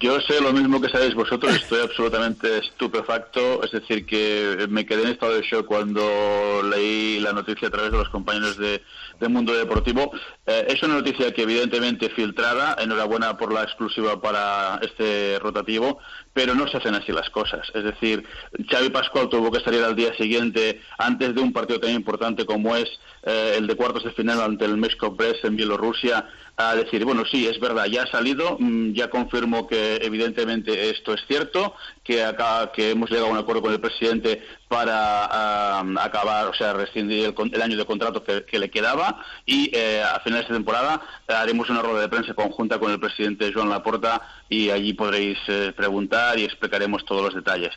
Yo sé lo mismo que sabéis vosotros, estoy absolutamente estupefacto, es decir, que me quedé en estado de shock cuando leí la noticia a través de los compañeros de, Mundo Deportivo. Eh, es una noticia que evidentemente filtrada, enhorabuena por la exclusiva para este rotativo, pero no se hacen así las cosas. Es decir, Xavi Pascual tuvo que salir al día siguiente, antes de un partido tan importante como es eh, el de cuartos de final ante el Mexco Press en Bielorrusia, a decir, bueno, sí, es verdad, ya ha salido, mm, ya confirmo que evidentemente esto es cierto, que acá que hemos llegado a un acuerdo con el presidente para acabar, o sea, rescindir el, año de contrato que, le quedaba y eh, a finales de temporada haremos una rueda de prensa conjunta con el presidente Joan Laporta y allí podréis eh, preguntar y explicaremos todos los detalles.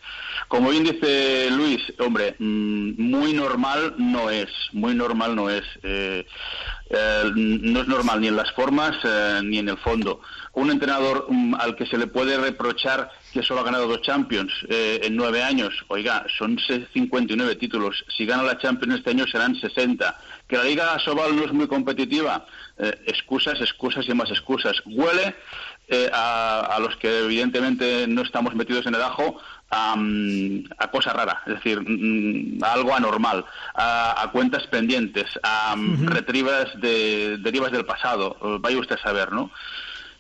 Como bien dice Luis, hombre, mm, muy normal no es, muy normal no es. Eh, no es normal ni en las formas ni en el fondo. Un entrenador mm, al que se le puede reprochar que solo ha ganado dos Champions eh, en nueve años. Oiga, son 59 títulos. Si gana la Champions este año serán 60. Que la Liga Sobal no es muy competitiva. Eh, excusas, excusas y más excusas. Huele eh, a, los que evidentemente no estamos metidos en el ajo a, cosa rara, es decir, mm, a algo anormal, a, cuentas pendientes, a retribas de derivas del pasado. Vaya usted a saber, ¿no?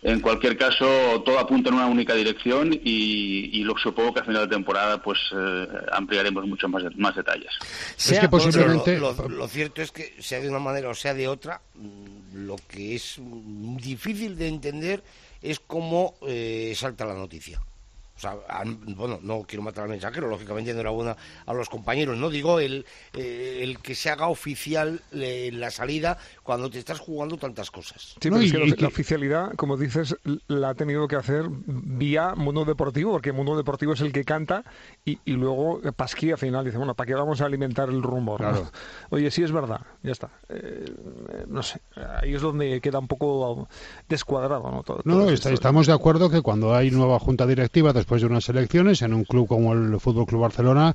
En cualquier caso, todo apunta en una única dirección y, lo supongo que a final de temporada pues eh, ampliaremos mucho más, más detalles. Es que posiblemente... Lo, cierto es que sea de una manera o sea de otra, mm, lo que es difícil de entender es cómo eh, salta la noticia. O sea, bueno, no quiero matar al mensajero, lógicamente enhorabuena a los compañeros, no digo el, eh, el que se haga oficial eh, la salida cuando te estás jugando tantas cosas. Sí, pero es que la oficialidad, como dices, la ha tenido que hacer vía Mundo Deportivo, porque Mundo Deportivo es el que canta y, y luego Pasqui al final dice, bueno, ¿para qué vamos a alimentar el rumor? Claro. Oye, sí es verdad, ya está. Eh, no sé, ahí es donde queda un poco descuadrado. No, no, estamos de acuerdo que cuando hay nueva junta directiva, después después de unas elecciones en un club como el Fútbol Club Barcelona,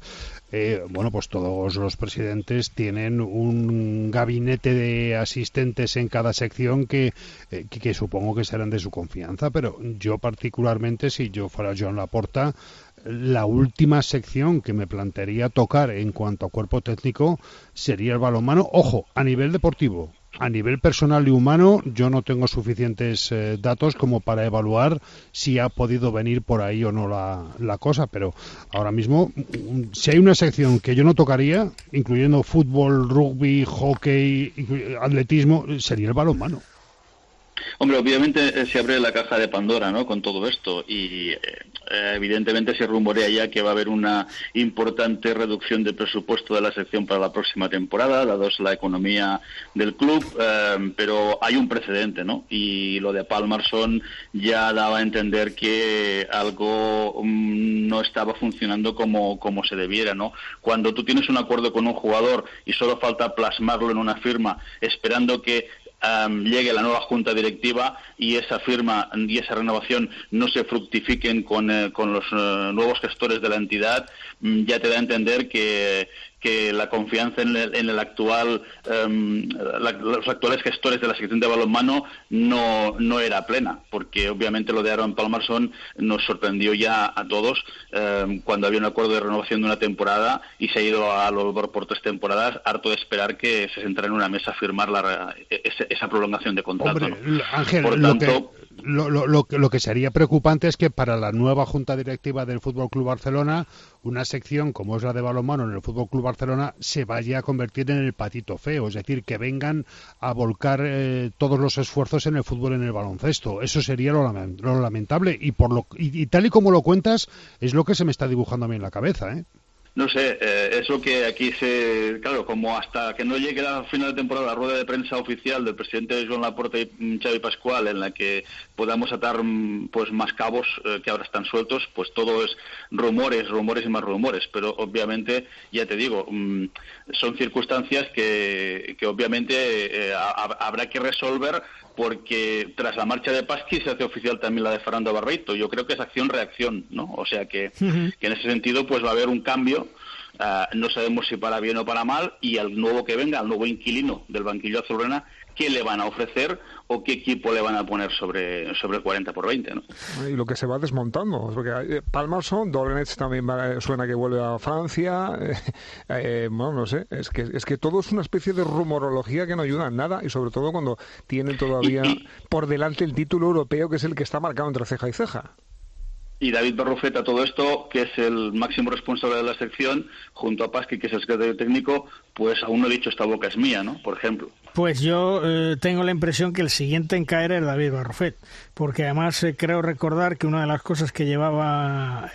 eh, bueno, pues todos los presidentes tienen un gabinete de asistentes en cada sección que, eh, que, supongo que serán de su confianza, pero yo particularmente, si yo fuera Joan Laporta, la última sección que me plantearía tocar en cuanto a cuerpo técnico sería el balonmano, ojo, a nivel deportivo, a nivel personal y humano, yo no tengo suficientes eh, datos como para evaluar si ha podido venir por ahí o no la, la, cosa, pero ahora mismo, mm, si hay una sección que yo no tocaría, incluyendo fútbol, rugby, hockey, atletismo, sería el balonmano. Hombre, obviamente eh, se abre la caja de Pandora, ¿no? Con todo esto y eh, evidentemente se rumorea ya que va a haber una importante reducción de presupuesto de la sección para la próxima temporada, dados la economía del club, eh, pero hay un precedente, ¿no? Y lo de Palmarson ya daba a entender que algo mm, no estaba funcionando como, como se debiera, ¿no? Cuando tú tienes un acuerdo con un jugador y solo falta plasmarlo en una firma, esperando que llegue la nueva junta directiva y esa firma y esa renovación no se fructifiquen con, eh, con los eh, nuevos gestores de la entidad, mm, ya te da a entender que, que la confianza en el, actual, em, los actuales gestores de la sección de balonmano no, no era plena, porque obviamente lo de Aaron Palmarson nos sorprendió ya a todos em, cuando había un acuerdo de renovación de una temporada y se ha ido a lo por tres temporadas, harto de esperar que se sentara en una mesa a firmar la, esa, prolongación de contrato. Ángel, por tanto, lo, lo, lo, que sería preocupante es que para la nueva junta directiva del Fútbol Club Barcelona, una sección como es la de balonmano en el Fútbol Club Barcelona se vaya a convertir en el patito feo, es decir, que vengan a volcar eh, todos los esfuerzos en el fútbol en el baloncesto. Eso sería lo, lamentable y por lo y, tal y como lo cuentas es lo que se me está dibujando a mí en la cabeza, ¿eh? No sé, eh, eso que aquí se. Claro, como hasta que no llegue la final de temporada la rueda de prensa oficial del presidente Joan Laporta y Xavi Pascual, en la que podamos atar mm, pues más cabos eh, que ahora están sueltos, pues todo es rumores, rumores y más rumores. Pero obviamente, ya te digo, mm, son circunstancias que, que obviamente eh, habrá que resolver porque tras la marcha de Pasqui se hace oficial también la de Fernando Barreito. Yo creo que es acción-reacción, ¿no? O sea que, que, en ese sentido pues va a haber un cambio. Ah, no sabemos si para bien o para mal y al nuevo que venga, al nuevo inquilino del banquillo azulgrana, qué le van a ofrecer o qué equipo le van a poner sobre, sobre el 40 por 20. ¿no? Y lo que se va desmontando, porque eh, Palmarson, Dolenets también suena que vuelve a Francia, eh, eh, bueno, no sé, es que, es que todo es una especie de rumorología que no ayuda en nada y sobre todo cuando tienen todavía por delante el título europeo que es el que está marcado entre ceja y ceja. Y David Barrufeta, todo esto, que es el máximo responsable de la sección, junto a Pasqui, que es el secretario técnico, pues aún no he dicho esta boca es mía, ¿no? Por ejemplo. Pues yo eh, tengo la impresión que el siguiente en caer es David Barrufet, porque además eh, creo recordar que una de las cosas que llevaba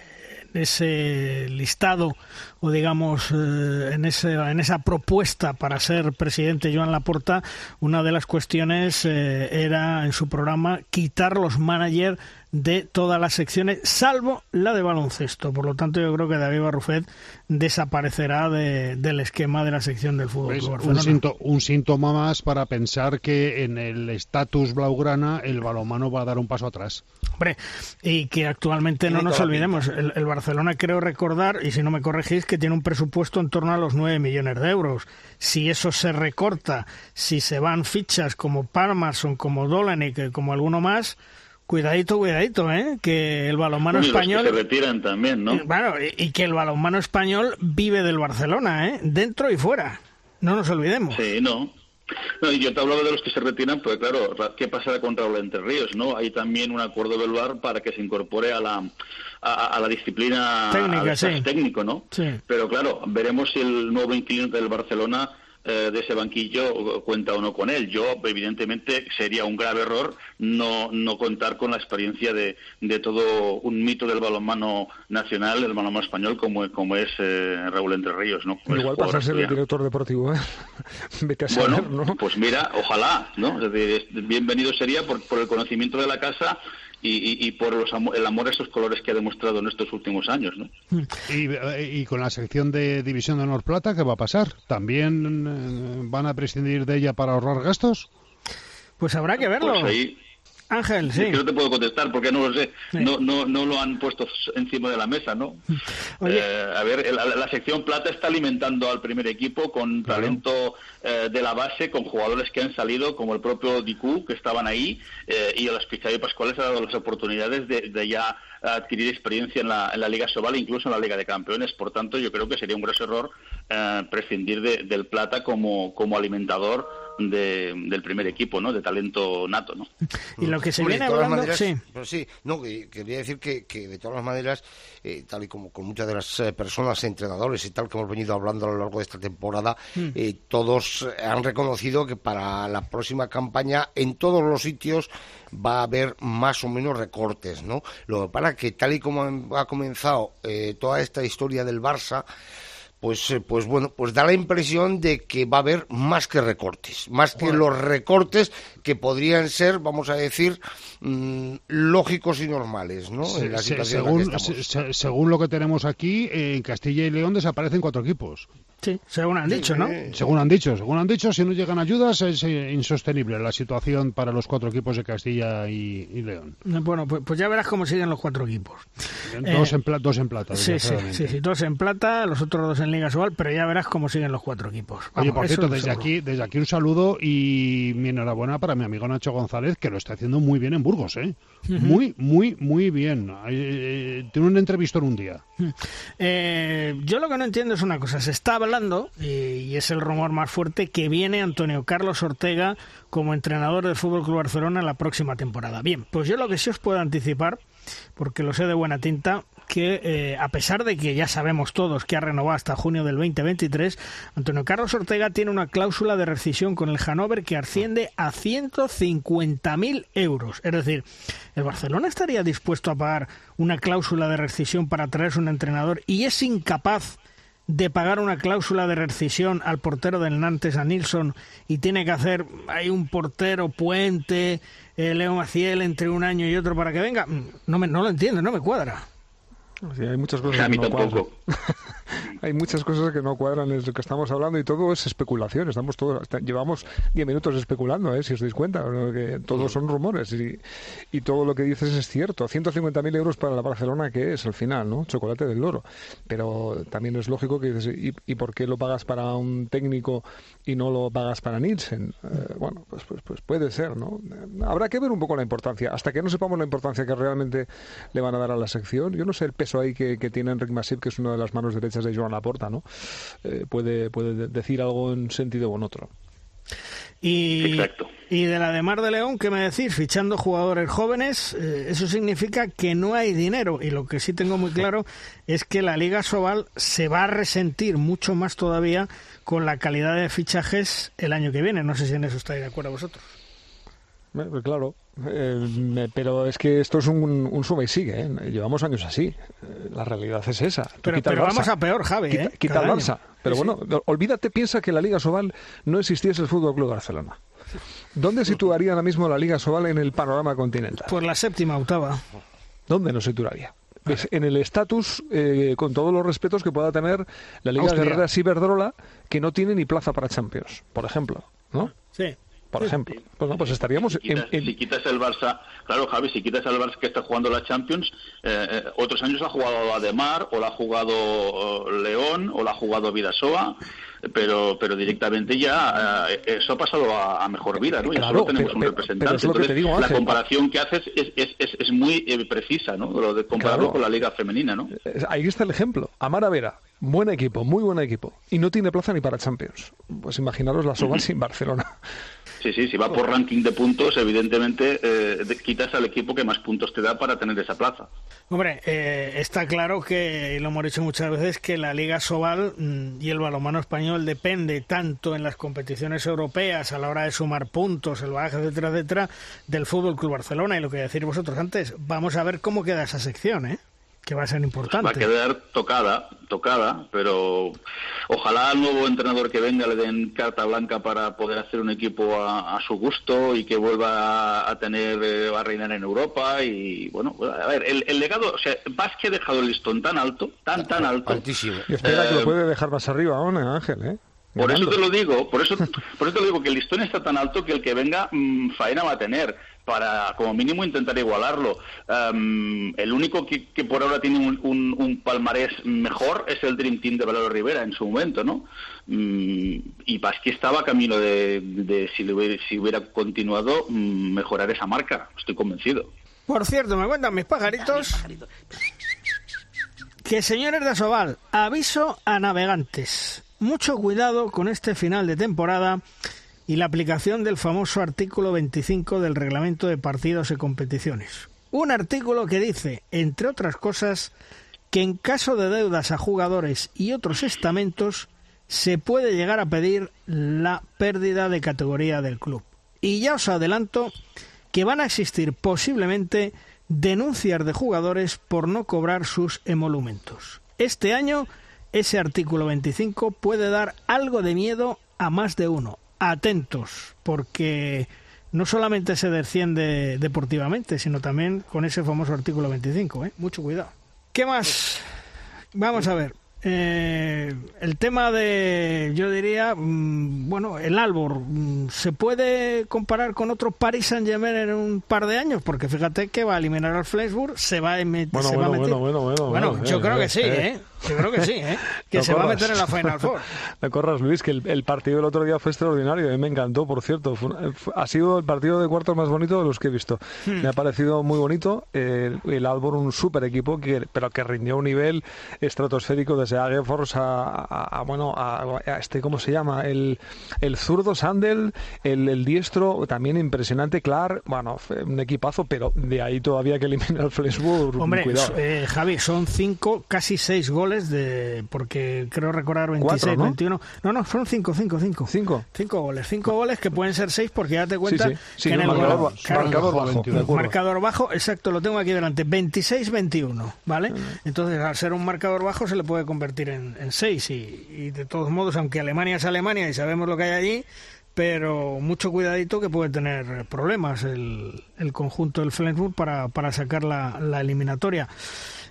en ese listado o digamos eh, en, ese, en esa propuesta para ser presidente Joan Laporta, una de las cuestiones era en su programa quitar los managers de todas las secciones, salvo la de baloncesto. Por lo tanto, yo creo que David Barrufet desaparecerá del esquema de la sección del fútbol. Pues un, síntoma más para pensar que en el estatus blaugrana el balonmano va a dar un paso atrás. Hombre, y que actualmente no nos olvidemos, el, el, Barcelona creo recordar, y si no me corregís, que tiene un presupuesto en torno a los 9 millones de euros. Si eso se recorta, si se van fichas como Parmason, como Dolanek, como alguno más, Cuidadito, cuidadito, ¿eh? Que el balonmano español... se retiran también, ¿no? Bueno, y, que el balonmano español vive del Barcelona, ¿eh? Dentro y fuera. No nos olvidemos. Sí, no. No, yo te hablaba de los que se retiran, pues claro, ¿qué pasará con Raúl Entre Ríos? ¿no? Hay también un acuerdo del VAR para que se incorpore a la, a, la disciplina Técnica, sí. técnico, ¿no? Sí. Pero claro, veremos si el nuevo inquilino del Barcelona eh, de ese banquillo cuenta o no con él. Yo, evidentemente, sería un grave error no, no contar con la experiencia de, de todo un mito del balonmano nacional, el balonmano español, como, como es eh, Raúl Entre Ríos. ¿no? Igual pasa a ser el director deportivo, ¿eh? Vete a saber, bueno, ¿no? pues mira, ojalá, ¿no? bienvenido sería por, por el conocimiento de la casa y, por los el amor a esos colores que ha demostrado en estos últimos años. ¿no? Y, con la sección de División de Honor Plata, ¿qué va a pasar? ¿También eh, van a prescindir de ella para ahorrar gastos? Pues habrá que verlo. Pues Ángel, sí. no te puedo contestar porque no lo sé. No, no, no lo han puesto encima de la mesa, ¿no? Eh, a ver, la, sección plata está alimentando al primer equipo con talento eh, de la base, con jugadores que han salido, como el propio Dicu, que estaban ahí, eh, y a los y Pascuales ha dado las oportunidades de, ya adquirir experiencia en la, en la Liga Sobal, incluso en la Liga de Campeones. Por tanto, yo creo que sería un gran error prescindir del plata como, como alimentador del primer equipo, ¿no? De talento nato, ¿no? Y lo que se viene hablando, sí. sí, no, quería decir que, que de todas las maneras, eh, tal y como con muchas de las eh, personas, entrenadores y tal que hemos venido hablando a lo largo de esta temporada, mm. eh, todos han reconocido que para la próxima campaña en todos los sitios va a haber más o menos recortes, ¿no? Lo que pasa que tal y como ha comenzado toda esta historia del Barça, pues, eh, pues bueno, pues da la impresión de que va a haber más que recortes, más que los recortes que podrían ser, vamos a decir, mm, lógicos y normales, ¿no? según, según lo que tenemos aquí, en Castilla y León desaparecen cuatro equipos. Sí, según han dicho, ¿no? Según han dicho, según han dicho, si no llegan ayudas es eh, insostenible la situación para los cuatro equipos de Castilla y, León. Bueno, pues, pues, ya verás cómo siguen los cuatro equipos. Dos, en, dos en plata. Sí, sí, sí, dos en plata, los otros dos en Liga Sobal, pero ya verás cómo siguen los cuatro equipos. Oye, por cierto, desde aquí, desde aquí un saludo y mi enhorabuena para mi amigo Nacho González, que lo está haciendo muy bien en Burgos, ¿eh? Muy, muy, muy bien. Eh, tiene una entrevista en un día. Eh, yo lo que no entiendo es una cosa. Se está hablando, y es el rumor más fuerte, que viene Antonio Carlos Ortega como entrenador del Fútbol Club Barcelona la próxima temporada. Bien, pues yo lo que sí os puedo anticipar, porque lo sé de buena tinta, que eh, a pesar de que ya sabemos todos que ha renovado hasta junio del 2023, Antonio Carlos Ortega tiene una cláusula de rescisión con el Hannover que asciende a 150.000 euros. Es decir, ¿el Barcelona estaría dispuesto a pagar una cláusula de rescisión para traerse un entrenador y es incapaz de pagar una cláusula de rescisión al portero del Nantes a Nilsson y tiene que hacer hay un portero puente eh, Leo Maciel entre un año y otro para que venga. No me, no lo entiendo no me cuadra hay muchas cosas que no cuadran. hay muchas cosas que no cuadran en lo que estamos hablando y todo es especulación. Estamos todos, llevamos 10 minutos especulando, ¿eh? si os dais cuenta, que todos son rumores y, y, todo lo que dices es cierto. 150.000 euros para la Barcelona, que es al final, ¿no? Chocolate del loro. Pero también es lógico que dices, ¿y, ¿y, por qué lo pagas para un técnico y no lo pagas para Nielsen? Eh, bueno, pues, pues, pues puede ser, ¿no? Habrá que ver un poco la importancia. Hasta que no sepamos la importancia que realmente le van a dar a la sección, yo no sé el peso ahí que, tiene Enric Masip, que es una de las manos derechas de Joan Laporta, ¿no? Eh, puede, puede decir algo en sentido o en otro. Y, y de la de Mar de León, ¿qué me decís? Fichando jugadores jóvenes, eh, eso significa que no hay dinero. Y lo que sí tengo muy claro es que la Liga Sobal se va a resentir mucho más todavía con la calidad de fichajes el año que viene. No sé si en eso estáis de acuerdo vosotros. Eh, pues claro, eh, pero es que esto es un, un suma y sigue, ¿eh? llevamos años así. La realidad es esa. pero, vamos a peor, Javi. Quita, el Barça. Pero bueno, olvídate, piensa que la Liga Sobal no existiese el Fútbol Club Barcelona. ¿Dónde situaría ahora mismo la Liga Sobal en el panorama continental? Pues la séptima, octava. ¿Dónde nos situaría? Pues en el estatus, con todos los respetos que pueda tener la Liga Guerrera Ciberdrola, que no tiene ni plaza para Champions, por ejemplo, ¿no? Sí por ejemplo. Pues, pues estaríamos... Si quitas, el Barça, claro, Javi, si quitas el Barça que está jugando la Champions, eh, eh, otros años ha jugado Ademar, o la ha jugado eh, León, o la ha jugado Vidasoa, pero pero directamente ya eso ha pasado a, mejor vida, ¿no? Y solo tenemos un representante. la comparación que haces es, es, es, muy precisa, ¿no? Lo de compararlo con la liga femenina, ¿no? Ahí está el ejemplo. Amara Vera, buen equipo, muy buen equipo, y no tiene plaza ni para Champions. Pues imaginaros la Sobal sin Barcelona. Sí, sí, si va por ranking de puntos, evidentemente eh, quitas al equipo que más puntos te da para tener esa plaza. Hombre, eh, está claro que, lo hemos dicho muchas veces, que la Liga Sobal mm, y el balonmano español depende tanto en las competiciones europeas a la hora de sumar puntos, el bagaje, etcétera, etcétera, del Fútbol Club Barcelona. Y lo que decir vosotros antes, vamos a ver cómo queda esa sección, ¿eh? Que va a ser importante. Va a quedar tocada, tocada, pero ojalá al nuevo entrenador que venga le den carta blanca para poder hacer un equipo a, su gusto y que vuelva a tener, eh, a reinar en Europa y bueno, a ver, el, legado, o sea, Vázquez ha dejado el listón tan alto, tan, tan alto. Altísimo. Y espera que lo eh, puede dejar más arriba aún, Ángel, ¿eh? Por eso te lo digo, por eso, por eso te lo digo que el listón está tan alto que el que venga mm, faena va a tener para como mínimo intentar igualarlo. Em, el único que, por ahora tiene un, palmarés mejor es el Dream Team de Valero Rivera en su momento, ¿no? Mm, y Pasqui estaba camino de, si, hubiera, si hubiera continuado, mm, mejorar esa marca, estoy convencido. Por cierto, me cuentan mis pajaritos que señores de Asobal, aviso a navegantes. Mucho cuidado con este final de temporada y la aplicación del famoso artículo 25 del reglamento de partidos y competiciones. Un artículo que dice, entre otras cosas, que en caso de deudas a jugadores y otros estamentos se puede llegar a pedir la pérdida de categoría del club. Y ya os adelanto que van a existir posiblemente denuncias de jugadores por no cobrar sus emolumentos. Este año ese artículo 25 puede dar algo de miedo a más de uno, atentos, porque no solamente se desciende deportivamente, sino también con ese famoso artículo 25. ¿eh? Mucho cuidado. ¿Qué más? Vamos a ver. eh, el tema de, yo diría, mm, bueno, el Albor, mm, ¿se puede comparar con otro Paris Saint-Germain en un par de años? Porque fíjate que va a eliminar al Flensburg, se va a, meter... Bueno, se va a bueno, meter... bueno, bueno, Bueno, bueno, yo eh, creo eh, que sí, eh. ¿Eh? Yo creo que sí, ¿eh? Que No se va a meter en la Final Four. No corras, Luis, que el, el partido del otro día fue extraordinario. A mí me encantó, por cierto. Fue fue- ha sido el partido de cuartos más bonito de los que he visto. Hmm. Me ha parecido muy bonito. eh, el Albor, un súper equipo, que, pero que rindió un nivel estratosférico desde Agefors a, a- a- bueno, a, a este, ¿cómo se llama? El, el zurdo Sandel, el, el diestro, también impresionante, Clark. Bueno, fue un equipazo, pero de ahí todavía que eliminar al Flensburg. Hombre, cuidado. eh, Javi, son cinco, casi seis goles de, porque creo recordar 26, Cuatro, ¿no? 21. No, no, son cinco, cinco, cinco. Cinco. Cinco goles, cinco goles que pueden ser seis porque ya te cuenta sí. Sí, que en el marcador gol- claro, marcador bajo, de acuerdo. marcador bajo, exacto, lo tengo aquí delante, 26-21, ¿vale? Entonces, al ser un marcador bajo se le puede convertir en, en seis y, y de todos modos, aunque Alemania es Alemania y sabemos lo que hay allí, pero mucho cuidadito que puede tener problemas el, el conjunto del Flensburg para, para sacar la, la eliminatoria.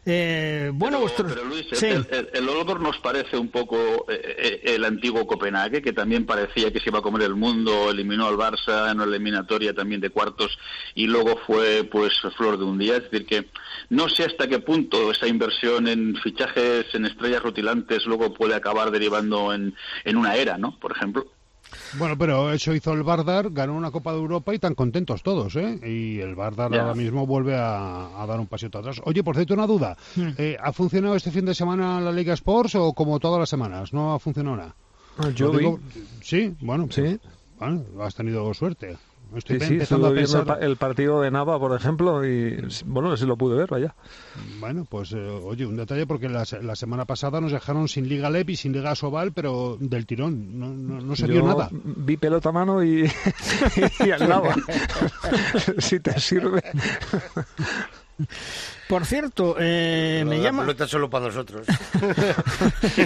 Eh, bueno, pero, vuestro... pero, Luis, sí. el, el, nos parece un poco eh, eh, el antiguo Copenhague, que también parecía que se iba a comer el mundo, eliminó al Barça en la eliminatoria también de cuartos y luego fue pues flor de un día. Es decir, que no sé hasta qué punto esa inversión en fichajes, en estrellas rutilantes, luego puede acabar derivando en, en una era, ¿no? Por ejemplo. Bueno, pero eso hizo el Vardar, ganó una Copa de Europa y tan contentos todos, ¿eh? Y el Vardar Ya. ahora mismo vuelve a, a dar un pasito atrás. Oye, por cierto, una duda. Eh, ¿Ha funcionado este fin de semana la Liga Sports o como todas las semanas? ¿No ha funcionado nada? Ah, yo digo- Sí, bueno, pues, Sí. bueno, has tenido suerte. Estoy Sí, empezando a pensar... el partido de Nava, por ejemplo, y bueno, sí lo pude ver, vaya. Bueno, pues eh, oye, un detalle porque la, se- la semana pasada nos dejaron sin Liga LEP y sin Liga Sobal, pero del tirón, no, no, no se Yo vio nada. Vi pelota a mano y, y al Nava. si te sirve. Por cierto, eh, Lo me de llama... La pelota es solo para nosotros.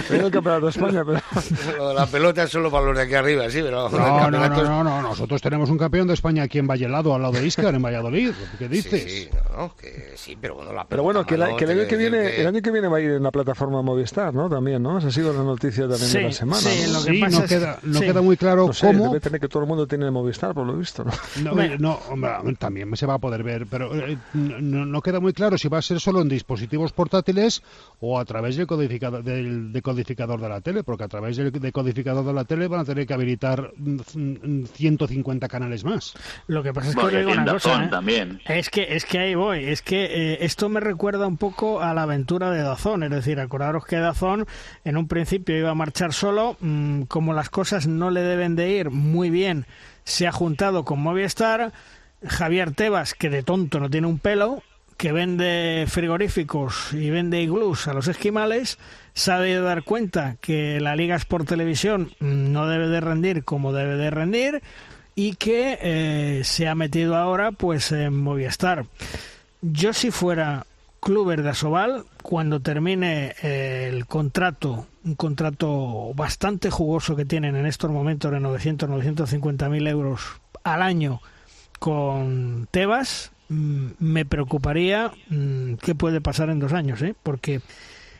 Tengo el campeonato de España, pero. Lo de la pelota es solo para los de aquí arriba, sí, pero No, no, campeonato no, no, no, nosotros tenemos un campeón de España aquí en Vallelado, al lado de Iscar, en Valladolid. ¿Qué dices? Sí, sí, no, que sí, pero bueno, la Pero bueno, que, la- mano que el, año que viene, que- el año que viene va a ir en la plataforma Movistar, ¿no? También, ¿no? Esa ha sido la noticia también Sí, de la semana. sí, ¿no? lo que Sí, pasa no es- queda, no sí. queda muy claro No sé, cómo. debe tener que todo el mundo tiene Movistar, por lo visto, ¿no? No, Hombre. no, hombre, también se va a poder ver, pero eh, no, no queda muy claro si va a ser solo en dispositivos portátiles o a través del codificador, del decodificador de la tele, porque a través del decodificador de la tele van a tener que habilitar mm, mm, 150 canales más. Lo que pasa es que Bueno, digo una cosa, ¿eh? también. Es que, es que ahí voy, es que eh, esto me recuerda un poco a la aventura de Dazón, es decir, acordaros que Dazón en un principio iba a marchar solo, mm, como las cosas no le deben de ir muy bien, se ha juntado con Movistar, Javier Tebas, que de tonto no tiene un pelo, que vende frigoríficos y vende iglús a los esquimales, se ha de dar cuenta que la Liga Sport Televisión mm, no debe de rendir como debe de rendir y que eh, se ha metido ahora pues en Movistar. Yo si fuera Cluber de Asobal, cuando termine eh, el contrato, un contrato bastante jugoso que tienen en estos momentos de 900, 950 mil euros al año con Tebas, me preocuparía mm, qué puede pasar en dos años, ¿eh? porque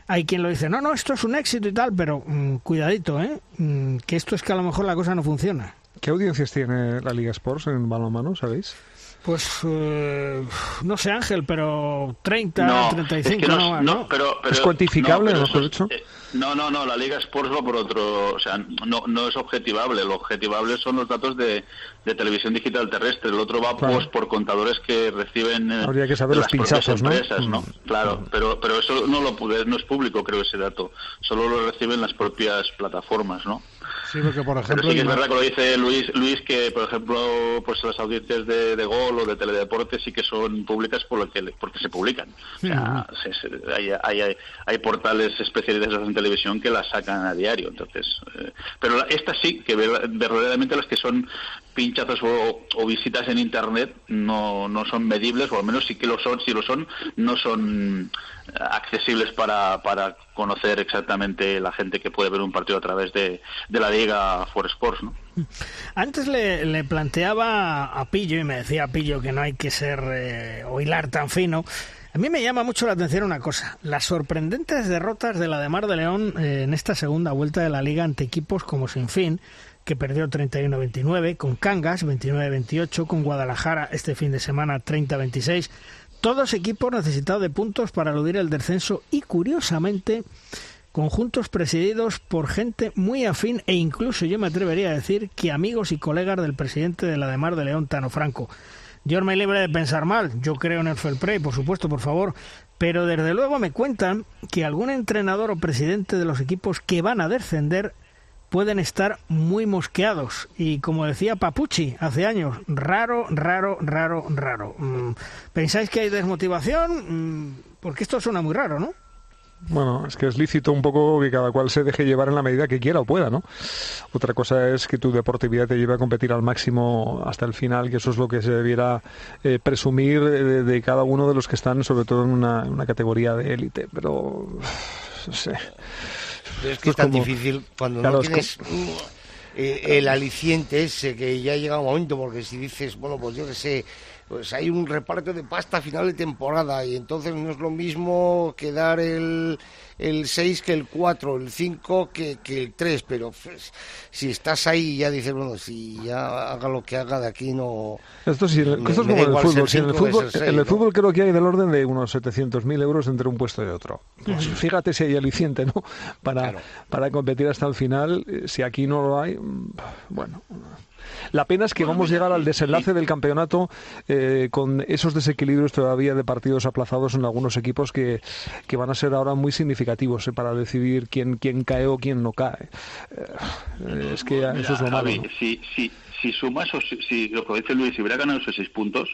hay quien lo dice, no, no, esto es un éxito y tal, pero mm, cuidadito, ¿eh? Mm, que esto es que a lo mejor la cosa no funciona. ¿Qué audiencias tiene la Liga Sports en balonmano, sabéis? Pues eh, no sé Ángel, pero 30, No, 35 es que no, no, no, ¿no? pero, pero- ¿Es cuantificable, no, pero eso- eh, no, no, no, la Liga Sports va por otro, o sea, no, no es objetivable, lo objetivable son los datos de, de televisión digital terrestre, el otro va Claro. pues, por contadores que reciben eh, Habría que saber los las empresas, ¿no? Mm. Claro, pero, pero eso no lo pude, no es público, creo, ese dato, solo lo reciben las propias plataformas, ¿no? Sí, porque por Pero ejemplo... sí que es verdad que lo dice Luis, Luis que por ejemplo pues las audiencias de, de gol o de teledeporte sí que son públicas por lo que porque se publican. O sea, se- se- hay, hay, hay, hay portales especializados en televisión que las sacan a diario. Entonces, eh, pero la- estas sí que ver- verdaderamente las que son pinchazos o, o visitas en internet no, no son medibles o al menos sí que lo son. Si lo son, no son accesibles para, para conocer exactamente la gente que puede ver un partido a través de, de la Liga For Sports, ¿no? Antes le, le planteaba a Pillo y me decía Pillo que no hay que ser eh, o hilar tan fino. A mí me llama mucho la atención una cosa, las sorprendentes derrotas de la de Mar de León eh, en esta segunda vuelta de la liga ante equipos como Sinfín, que perdió 31-29, con Cangas 29-28, con Guadalajara este fin de semana 30-26, todos equipos necesitados de puntos para eludir el descenso y curiosamente conjuntos presididos por gente muy afín e incluso yo me atrevería a decir que amigos y colegas del presidente de la de Mar de León, Tano Franco. Yo me libre de pensar mal, yo creo en el fair por supuesto, por favor, pero desde luego me cuentan que algún entrenador o presidente de los equipos que van a descender pueden estar muy mosqueados y como decía Papucci hace años, raro, raro, raro, raro. Mm, ¿Pensáis que hay desmotivación? Mm, porque esto suena muy raro, ¿no? Bueno, es que es lícito un poco que cada cual se deje llevar en la medida que quiera o pueda, ¿no? Otra cosa es que tu deportividad te lleve a competir al máximo hasta el final, que eso es lo que se debiera eh, presumir de, cada uno de los que están, sobre todo en una, categoría de élite. Pero, no sé. Es que es, tan difícil cuando no tienes eh, el aliciente ese, que ya llega un momento, porque si dices, bueno, pues yo que sé pues hay un reparto de pasta a final de temporada y entonces no es lo mismo quedar el, el 6 que el 4, el 5 que, que el 3, pero pues, si estás ahí ya dices, bueno, si ya haga lo que haga de aquí no... Esto sí, esto es como en el fútbol. en, el fútbol en el fútbol creo que hay del orden de unos 700.000 euros entre un puesto y otro. Pues fíjate si hay aliciente, ¿no? Para, para competir hasta el final. Eh, si aquí no lo hay, mm, bueno... La pena es que vamos a llegar al desenlace del campeonato eh, con esos desequilibrios todavía de partidos aplazados en algunos equipos que, que van a ser ahora muy significativos eh, para decidir quién, quién cae o quién no cae. Eh, es que eso es lo malo. si, si, si sumas, o si, lo que dice Luis, si hubiera ganado esos seis puntos,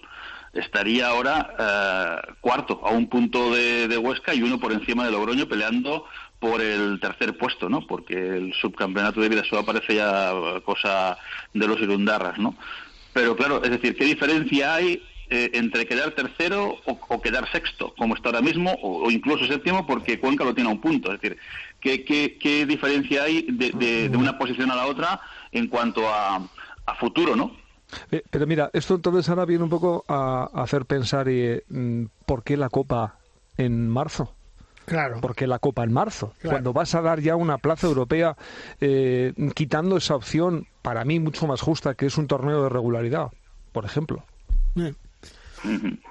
estaría ahora cuarto, a un punto de, de, Huesca y uno por encima de Logroño peleando por el tercer puesto, ¿no? Porque el subcampeonato de Vidasoa parece ya cosa de los irundarras, ¿no? Pero claro, es decir, ¿qué diferencia hay eh, entre quedar tercero o, quedar sexto, como está ahora mismo, o, incluso séptimo, porque Cuenca lo tiene a un punto? Es decir, ¿qué, qué, diferencia hay de, una posición a la otra en cuanto a, futuro, no? Eh, pero mira, esto entonces ahora viene un poco a, hacer pensar y, mm, por qué la Copa en marzo. Claro. Porque la Copa en marzo, cuando vas a dar ya una plaza europea, eh, quitando esa opción, para mí mucho más justa, que es un torneo de regularidad, por ejemplo.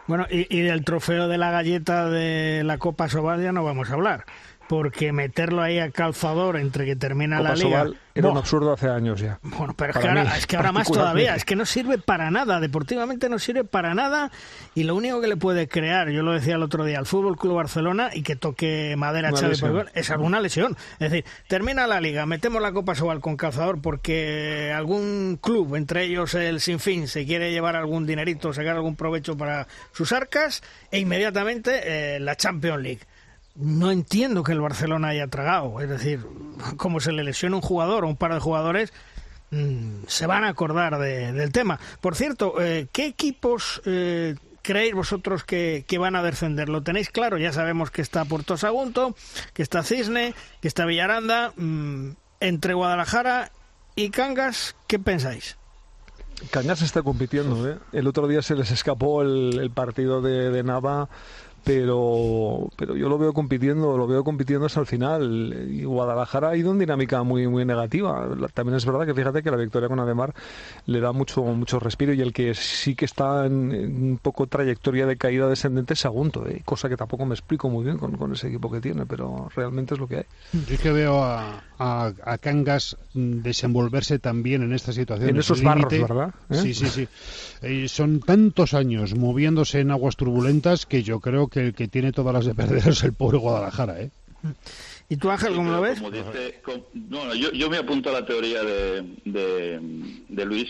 Bueno, y, y, del trofeo de la galleta de la Copa Sobal ya no vamos a hablar porque meterlo ahí a calzador entre que termina la liga era un absurdo hace años ya. Bueno, pero es que, ahora, es que ahora más todavía, es que no sirve para nada, deportivamente no sirve para nada y lo único que le puede crear, yo lo decía el otro día, al Fútbol Club Barcelona y que toque madera Xavi es alguna lesión. Es decir, termina la liga, metemos la Copa Sobal con calzador porque algún club, entre ellos el Sinfín, se quiere llevar algún dinerito, sacar algún provecho para sus arcas e inmediatamente eh, la Champions League no entiendo que el Barcelona haya tragado. Es decir, como se le lesiona un jugador o un par de jugadores, mm, se van a acordar del tema. Por cierto, eh, ¿qué equipos eh, creéis vosotros que, van a descender? ¿Lo tenéis claro? Ya sabemos que está Puerto Sagunto, que está Cisne, que está Villaranda. Mm, entre Guadalajara y Cangas, ¿qué pensáis? Cangas está compitiendo. ¿eh? El otro día se les escapó el, partido de, de Nava pero pero yo lo veo compitiendo lo veo compitiendo hasta el final. Y Guadalajara ha ido en dinámica muy muy negativa. También es verdad que fíjate que la victoria con Ademar le da mucho mucho respiro y el que sí que está en, un poco trayectoria de caída descendente es Agunto ¿eh? cosa que tampoco me explico muy bien con, con, ese equipo que tiene pero realmente es lo que hay. Yo es que veo a, a, Cangas desenvolverse también en esta situación en esos barros verdad ¿Eh? sí sí sí. Eh, son tantos años moviéndose en aguas turbulentas que yo creo que el que tiene todas las de perder es el pobre Guadalajara, ¿eh? ¿Y tú, Ángel, cómo lo ves? no, yo, yo, me apunto a la teoría de, de, Luis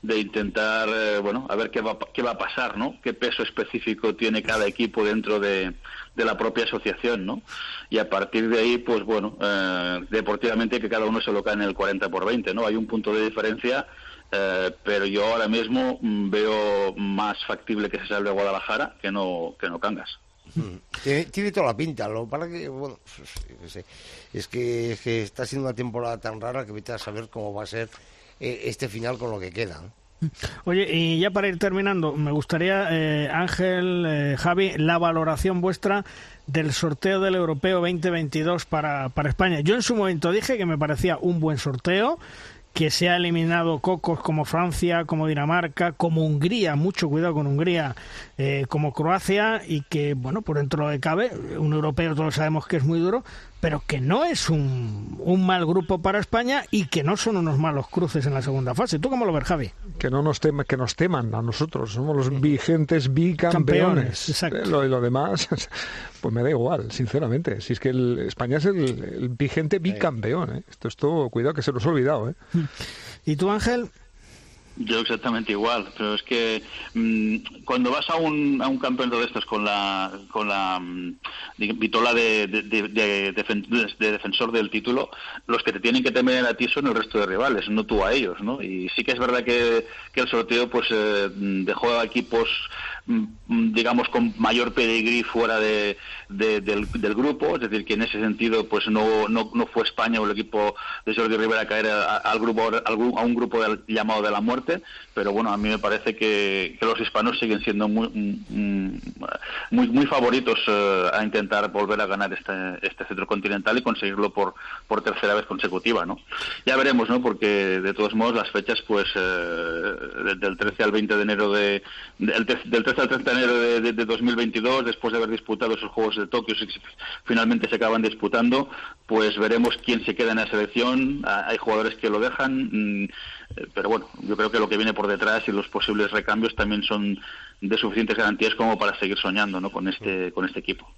de intentar, eh, bueno, a ver qué va, qué va a pasar, ¿no? Qué peso específico tiene cada equipo dentro de, de la propia asociación, ¿no? Y a partir de ahí, pues bueno, eh, deportivamente que cada uno se lo cae en el 40 por 20, ¿no? Hay un punto de diferencia eh, pero yo ahora mismo mm, veo más factible que se salve Guadalajara que no que no Cangas. Mm. Tiene, toda la pinta, lo para que bueno, es que, es que está siendo una temporada tan rara que vete a saber cómo va a ser eh, este final con lo que queda. Oye, y ya para ir terminando, me gustaría, eh, Ángel, eh, Javi, la valoración vuestra del sorteo del Europeo 2022 para, para España. Yo en su momento dije que me parecía un buen sorteo, que se ha eliminado cocos como Francia, como Dinamarca, como Hungría, mucho cuidado con Hungría, eh, como Croacia, y que, bueno, por dentro de cabe, un europeo todos sabemos que es muy duro, pero que no es un, un, mal grupo para España y que no son unos malos cruces en la segunda fase. ¿Tú cómo lo ves, Javi? Que no nos teman, que nos teman a nosotros, somos los vigentes bicampeones. exacto. Lo, y lo demás, pues me da igual, sinceramente. Si es que el, España es el, el vigente bicampeón, ¿eh? esto es todo, cuidado que se nos ha olvidado. ¿eh? ¿Y tú, Ángel? Yo exactamente igual, pero es que mmm, cuando vas a un, a un campeonato de estos con la con la mmm, vitola de, defensor del título, los que te tienen que temer a ti son el resto de rivales, no tú a ellos, ¿no? Y sí que es verdad que, que el sorteo pues eh, dejó a equipos digamos con mayor pedigrí fuera de, de, del, grupo, es decir, que en ese sentido pues no, no, no fue España o el equipo de Jordi Rivera a caer a, al grupo a un grupo del, llamado de la muerte, pero bueno, a mí me parece que, que los hispanos siguen siendo muy muy, muy favoritos uh, a intentar volver a ganar este, este centro continental y conseguirlo por, por tercera vez consecutiva, ¿no? Ya veremos, ¿no? Porque de todos modos las fechas pues uh, del 13 al 20 de enero de, del, del 13 al 30 de enero de, de, de, 2022, después de haber disputado esos Juegos de Tokio, finalmente se acaban disputando, pues veremos quién se queda en la selección. Hay jugadores que lo dejan, pero bueno, yo creo que lo que viene por detrás y los posibles recambios también son de suficientes garantías como para seguir soñando ¿no? con, este, con este equipo.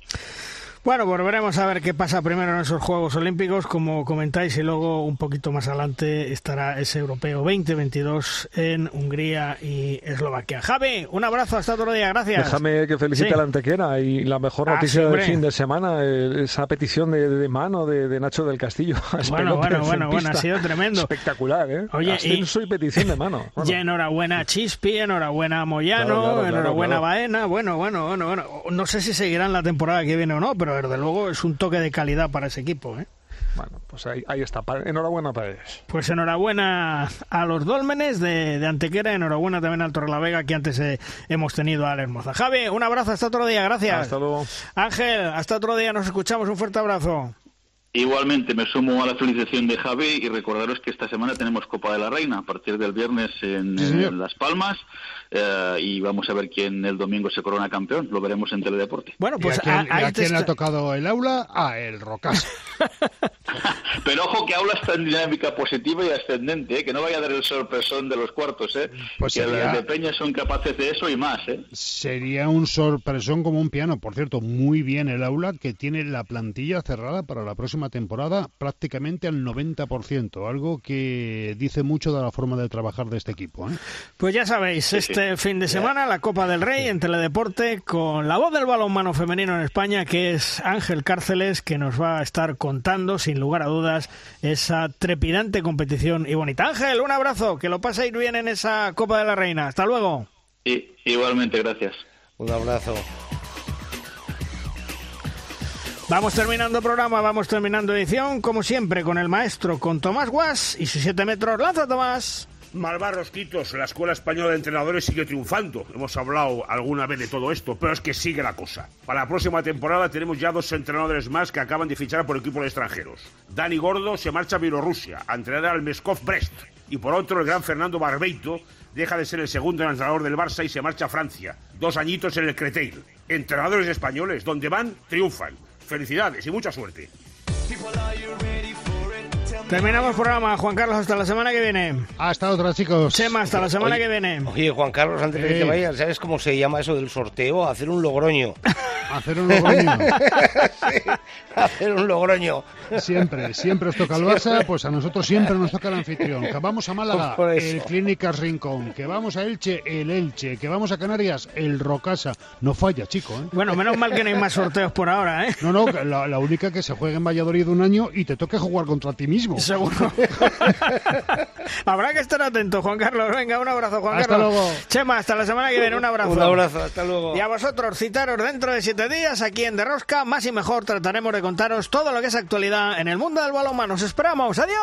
Bueno, volveremos a ver qué pasa primero en esos Juegos Olímpicos, como comentáis, y luego un poquito más adelante estará ese Europeo 2022 en Hungría y Eslovaquia. Javi, un abrazo, hasta otro día, gracias. Déjame que felicite Sí. a la Antequera y la mejor Ah, noticia sí, del fin de semana, eh, esa petición de, de mano de, de Nacho del Castillo. Bueno, bueno, en bueno, bueno, ha sido tremendo. Espectacular, ¿eh? Oye, y- Ascenso y... petición de mano. Bueno. Y enhorabuena a Chispi, enhorabuena a Moyano, claro, claro, enhorabuena claro. a Baena. Bueno, bueno, bueno, bueno. No sé si seguirán la temporada que viene o no, pero desde luego es un toque de calidad para ese equipo. ¿eh? Bueno, pues ahí, ahí está. Enhorabuena para ellos. Pues enhorabuena a los Dólmenes de, de Antequera, enhorabuena también al Torrelavega que antes eh, hemos tenido a la Hermosa. Javi, un abrazo, hasta otro día, gracias. Hasta luego. Ángel, hasta otro día, nos escuchamos, un fuerte abrazo. Igualmente me sumo a la felicitación de Javi y recordaros que esta semana tenemos Copa de la Reina a partir del viernes en, Sí, señor. en Las Palmas eh, y vamos a ver quién el domingo se corona campeón. Lo veremos en Teledeporte. Bueno, ¿Y pues a quién, a- y a te quién le ha tocado el aula? A el Rocasa. Pero ojo que Aula está en dinámica positiva y ascendente, ¿eh? que no vaya a dar el sorpresón de los cuartos, ¿eh? Pues que sería- las de Peña son capaces de eso y más. ¿eh? Sería un sorpresón como un piano. Por cierto, muy bien el aula que tiene la plantilla cerrada para la próxima temporada prácticamente al 90%, algo que dice mucho de la forma de trabajar de este equipo. ¿eh? Pues ya sabéis, este fin de semana la Copa del Rey en Teledeporte con la voz del balonmano femenino en España, que es Ángel Cárceles, que nos va a estar contando, sin lugar a dudas, esa trepidante competición y bonita. Ángel, un abrazo, que lo paséis bien en esa Copa de la Reina. Hasta luego. Y, igualmente, gracias. Un abrazo. Vamos terminando programa, vamos terminando edición, como siempre, con el maestro, con Tomás Guas y sus 7 metros. ¡Lanza, Tomás! Malvarros Quitos, la Escuela Española de Entrenadores sigue triunfando. Hemos hablado alguna vez de todo esto, pero es que sigue la cosa. Para la próxima temporada tenemos ya dos entrenadores más que acaban de fichar por equipos extranjeros. Dani Gordo se marcha a Bielorrusia a entrenar al Meskov Brest. Y por otro, el gran Fernando Barbeito deja de ser el segundo entrenador del Barça y se marcha a Francia. Dos añitos en el Creteil. Entrenadores españoles, donde van, triunfan. Felicidades y mucha suerte. Terminamos programa, Juan Carlos, hasta la semana que viene. Hasta otra, chicos. Chema, hasta la semana Oye, que viene. Oye, Juan Carlos, antes de que te vayas, ¿sabes cómo se llama eso del sorteo? Hacer un logroño. Hacer un Logroño. Sí, hacer un logroño. Siempre, siempre os toca el Barça, pues a nosotros siempre nos toca el anfitrión. Que vamos a Málaga, Por eso. el Clínicas Rincón. Que vamos a Elche, el Elche. Que vamos a Canarias, el Rocasa. No falla, chico, ¿eh? Bueno, menos mal que no hay más sorteos por ahora, ¿eh? No, no, que la, la única que se juega en Valladolid un año y te toque jugar contra ti mismo. Seguro. Habrá que estar atento, Juan Carlos. Venga, un abrazo, Juan Hasta Carlos. luego. Chema, hasta la semana que viene. Un abrazo. Un abrazo, hasta luego. Y a vosotros, citaros dentro de siete días aquí en De Rosca. Más y mejor trataremos de contaros todo lo que es actualidad en el mundo del balonmano. Os esperamos. ¡Adiós!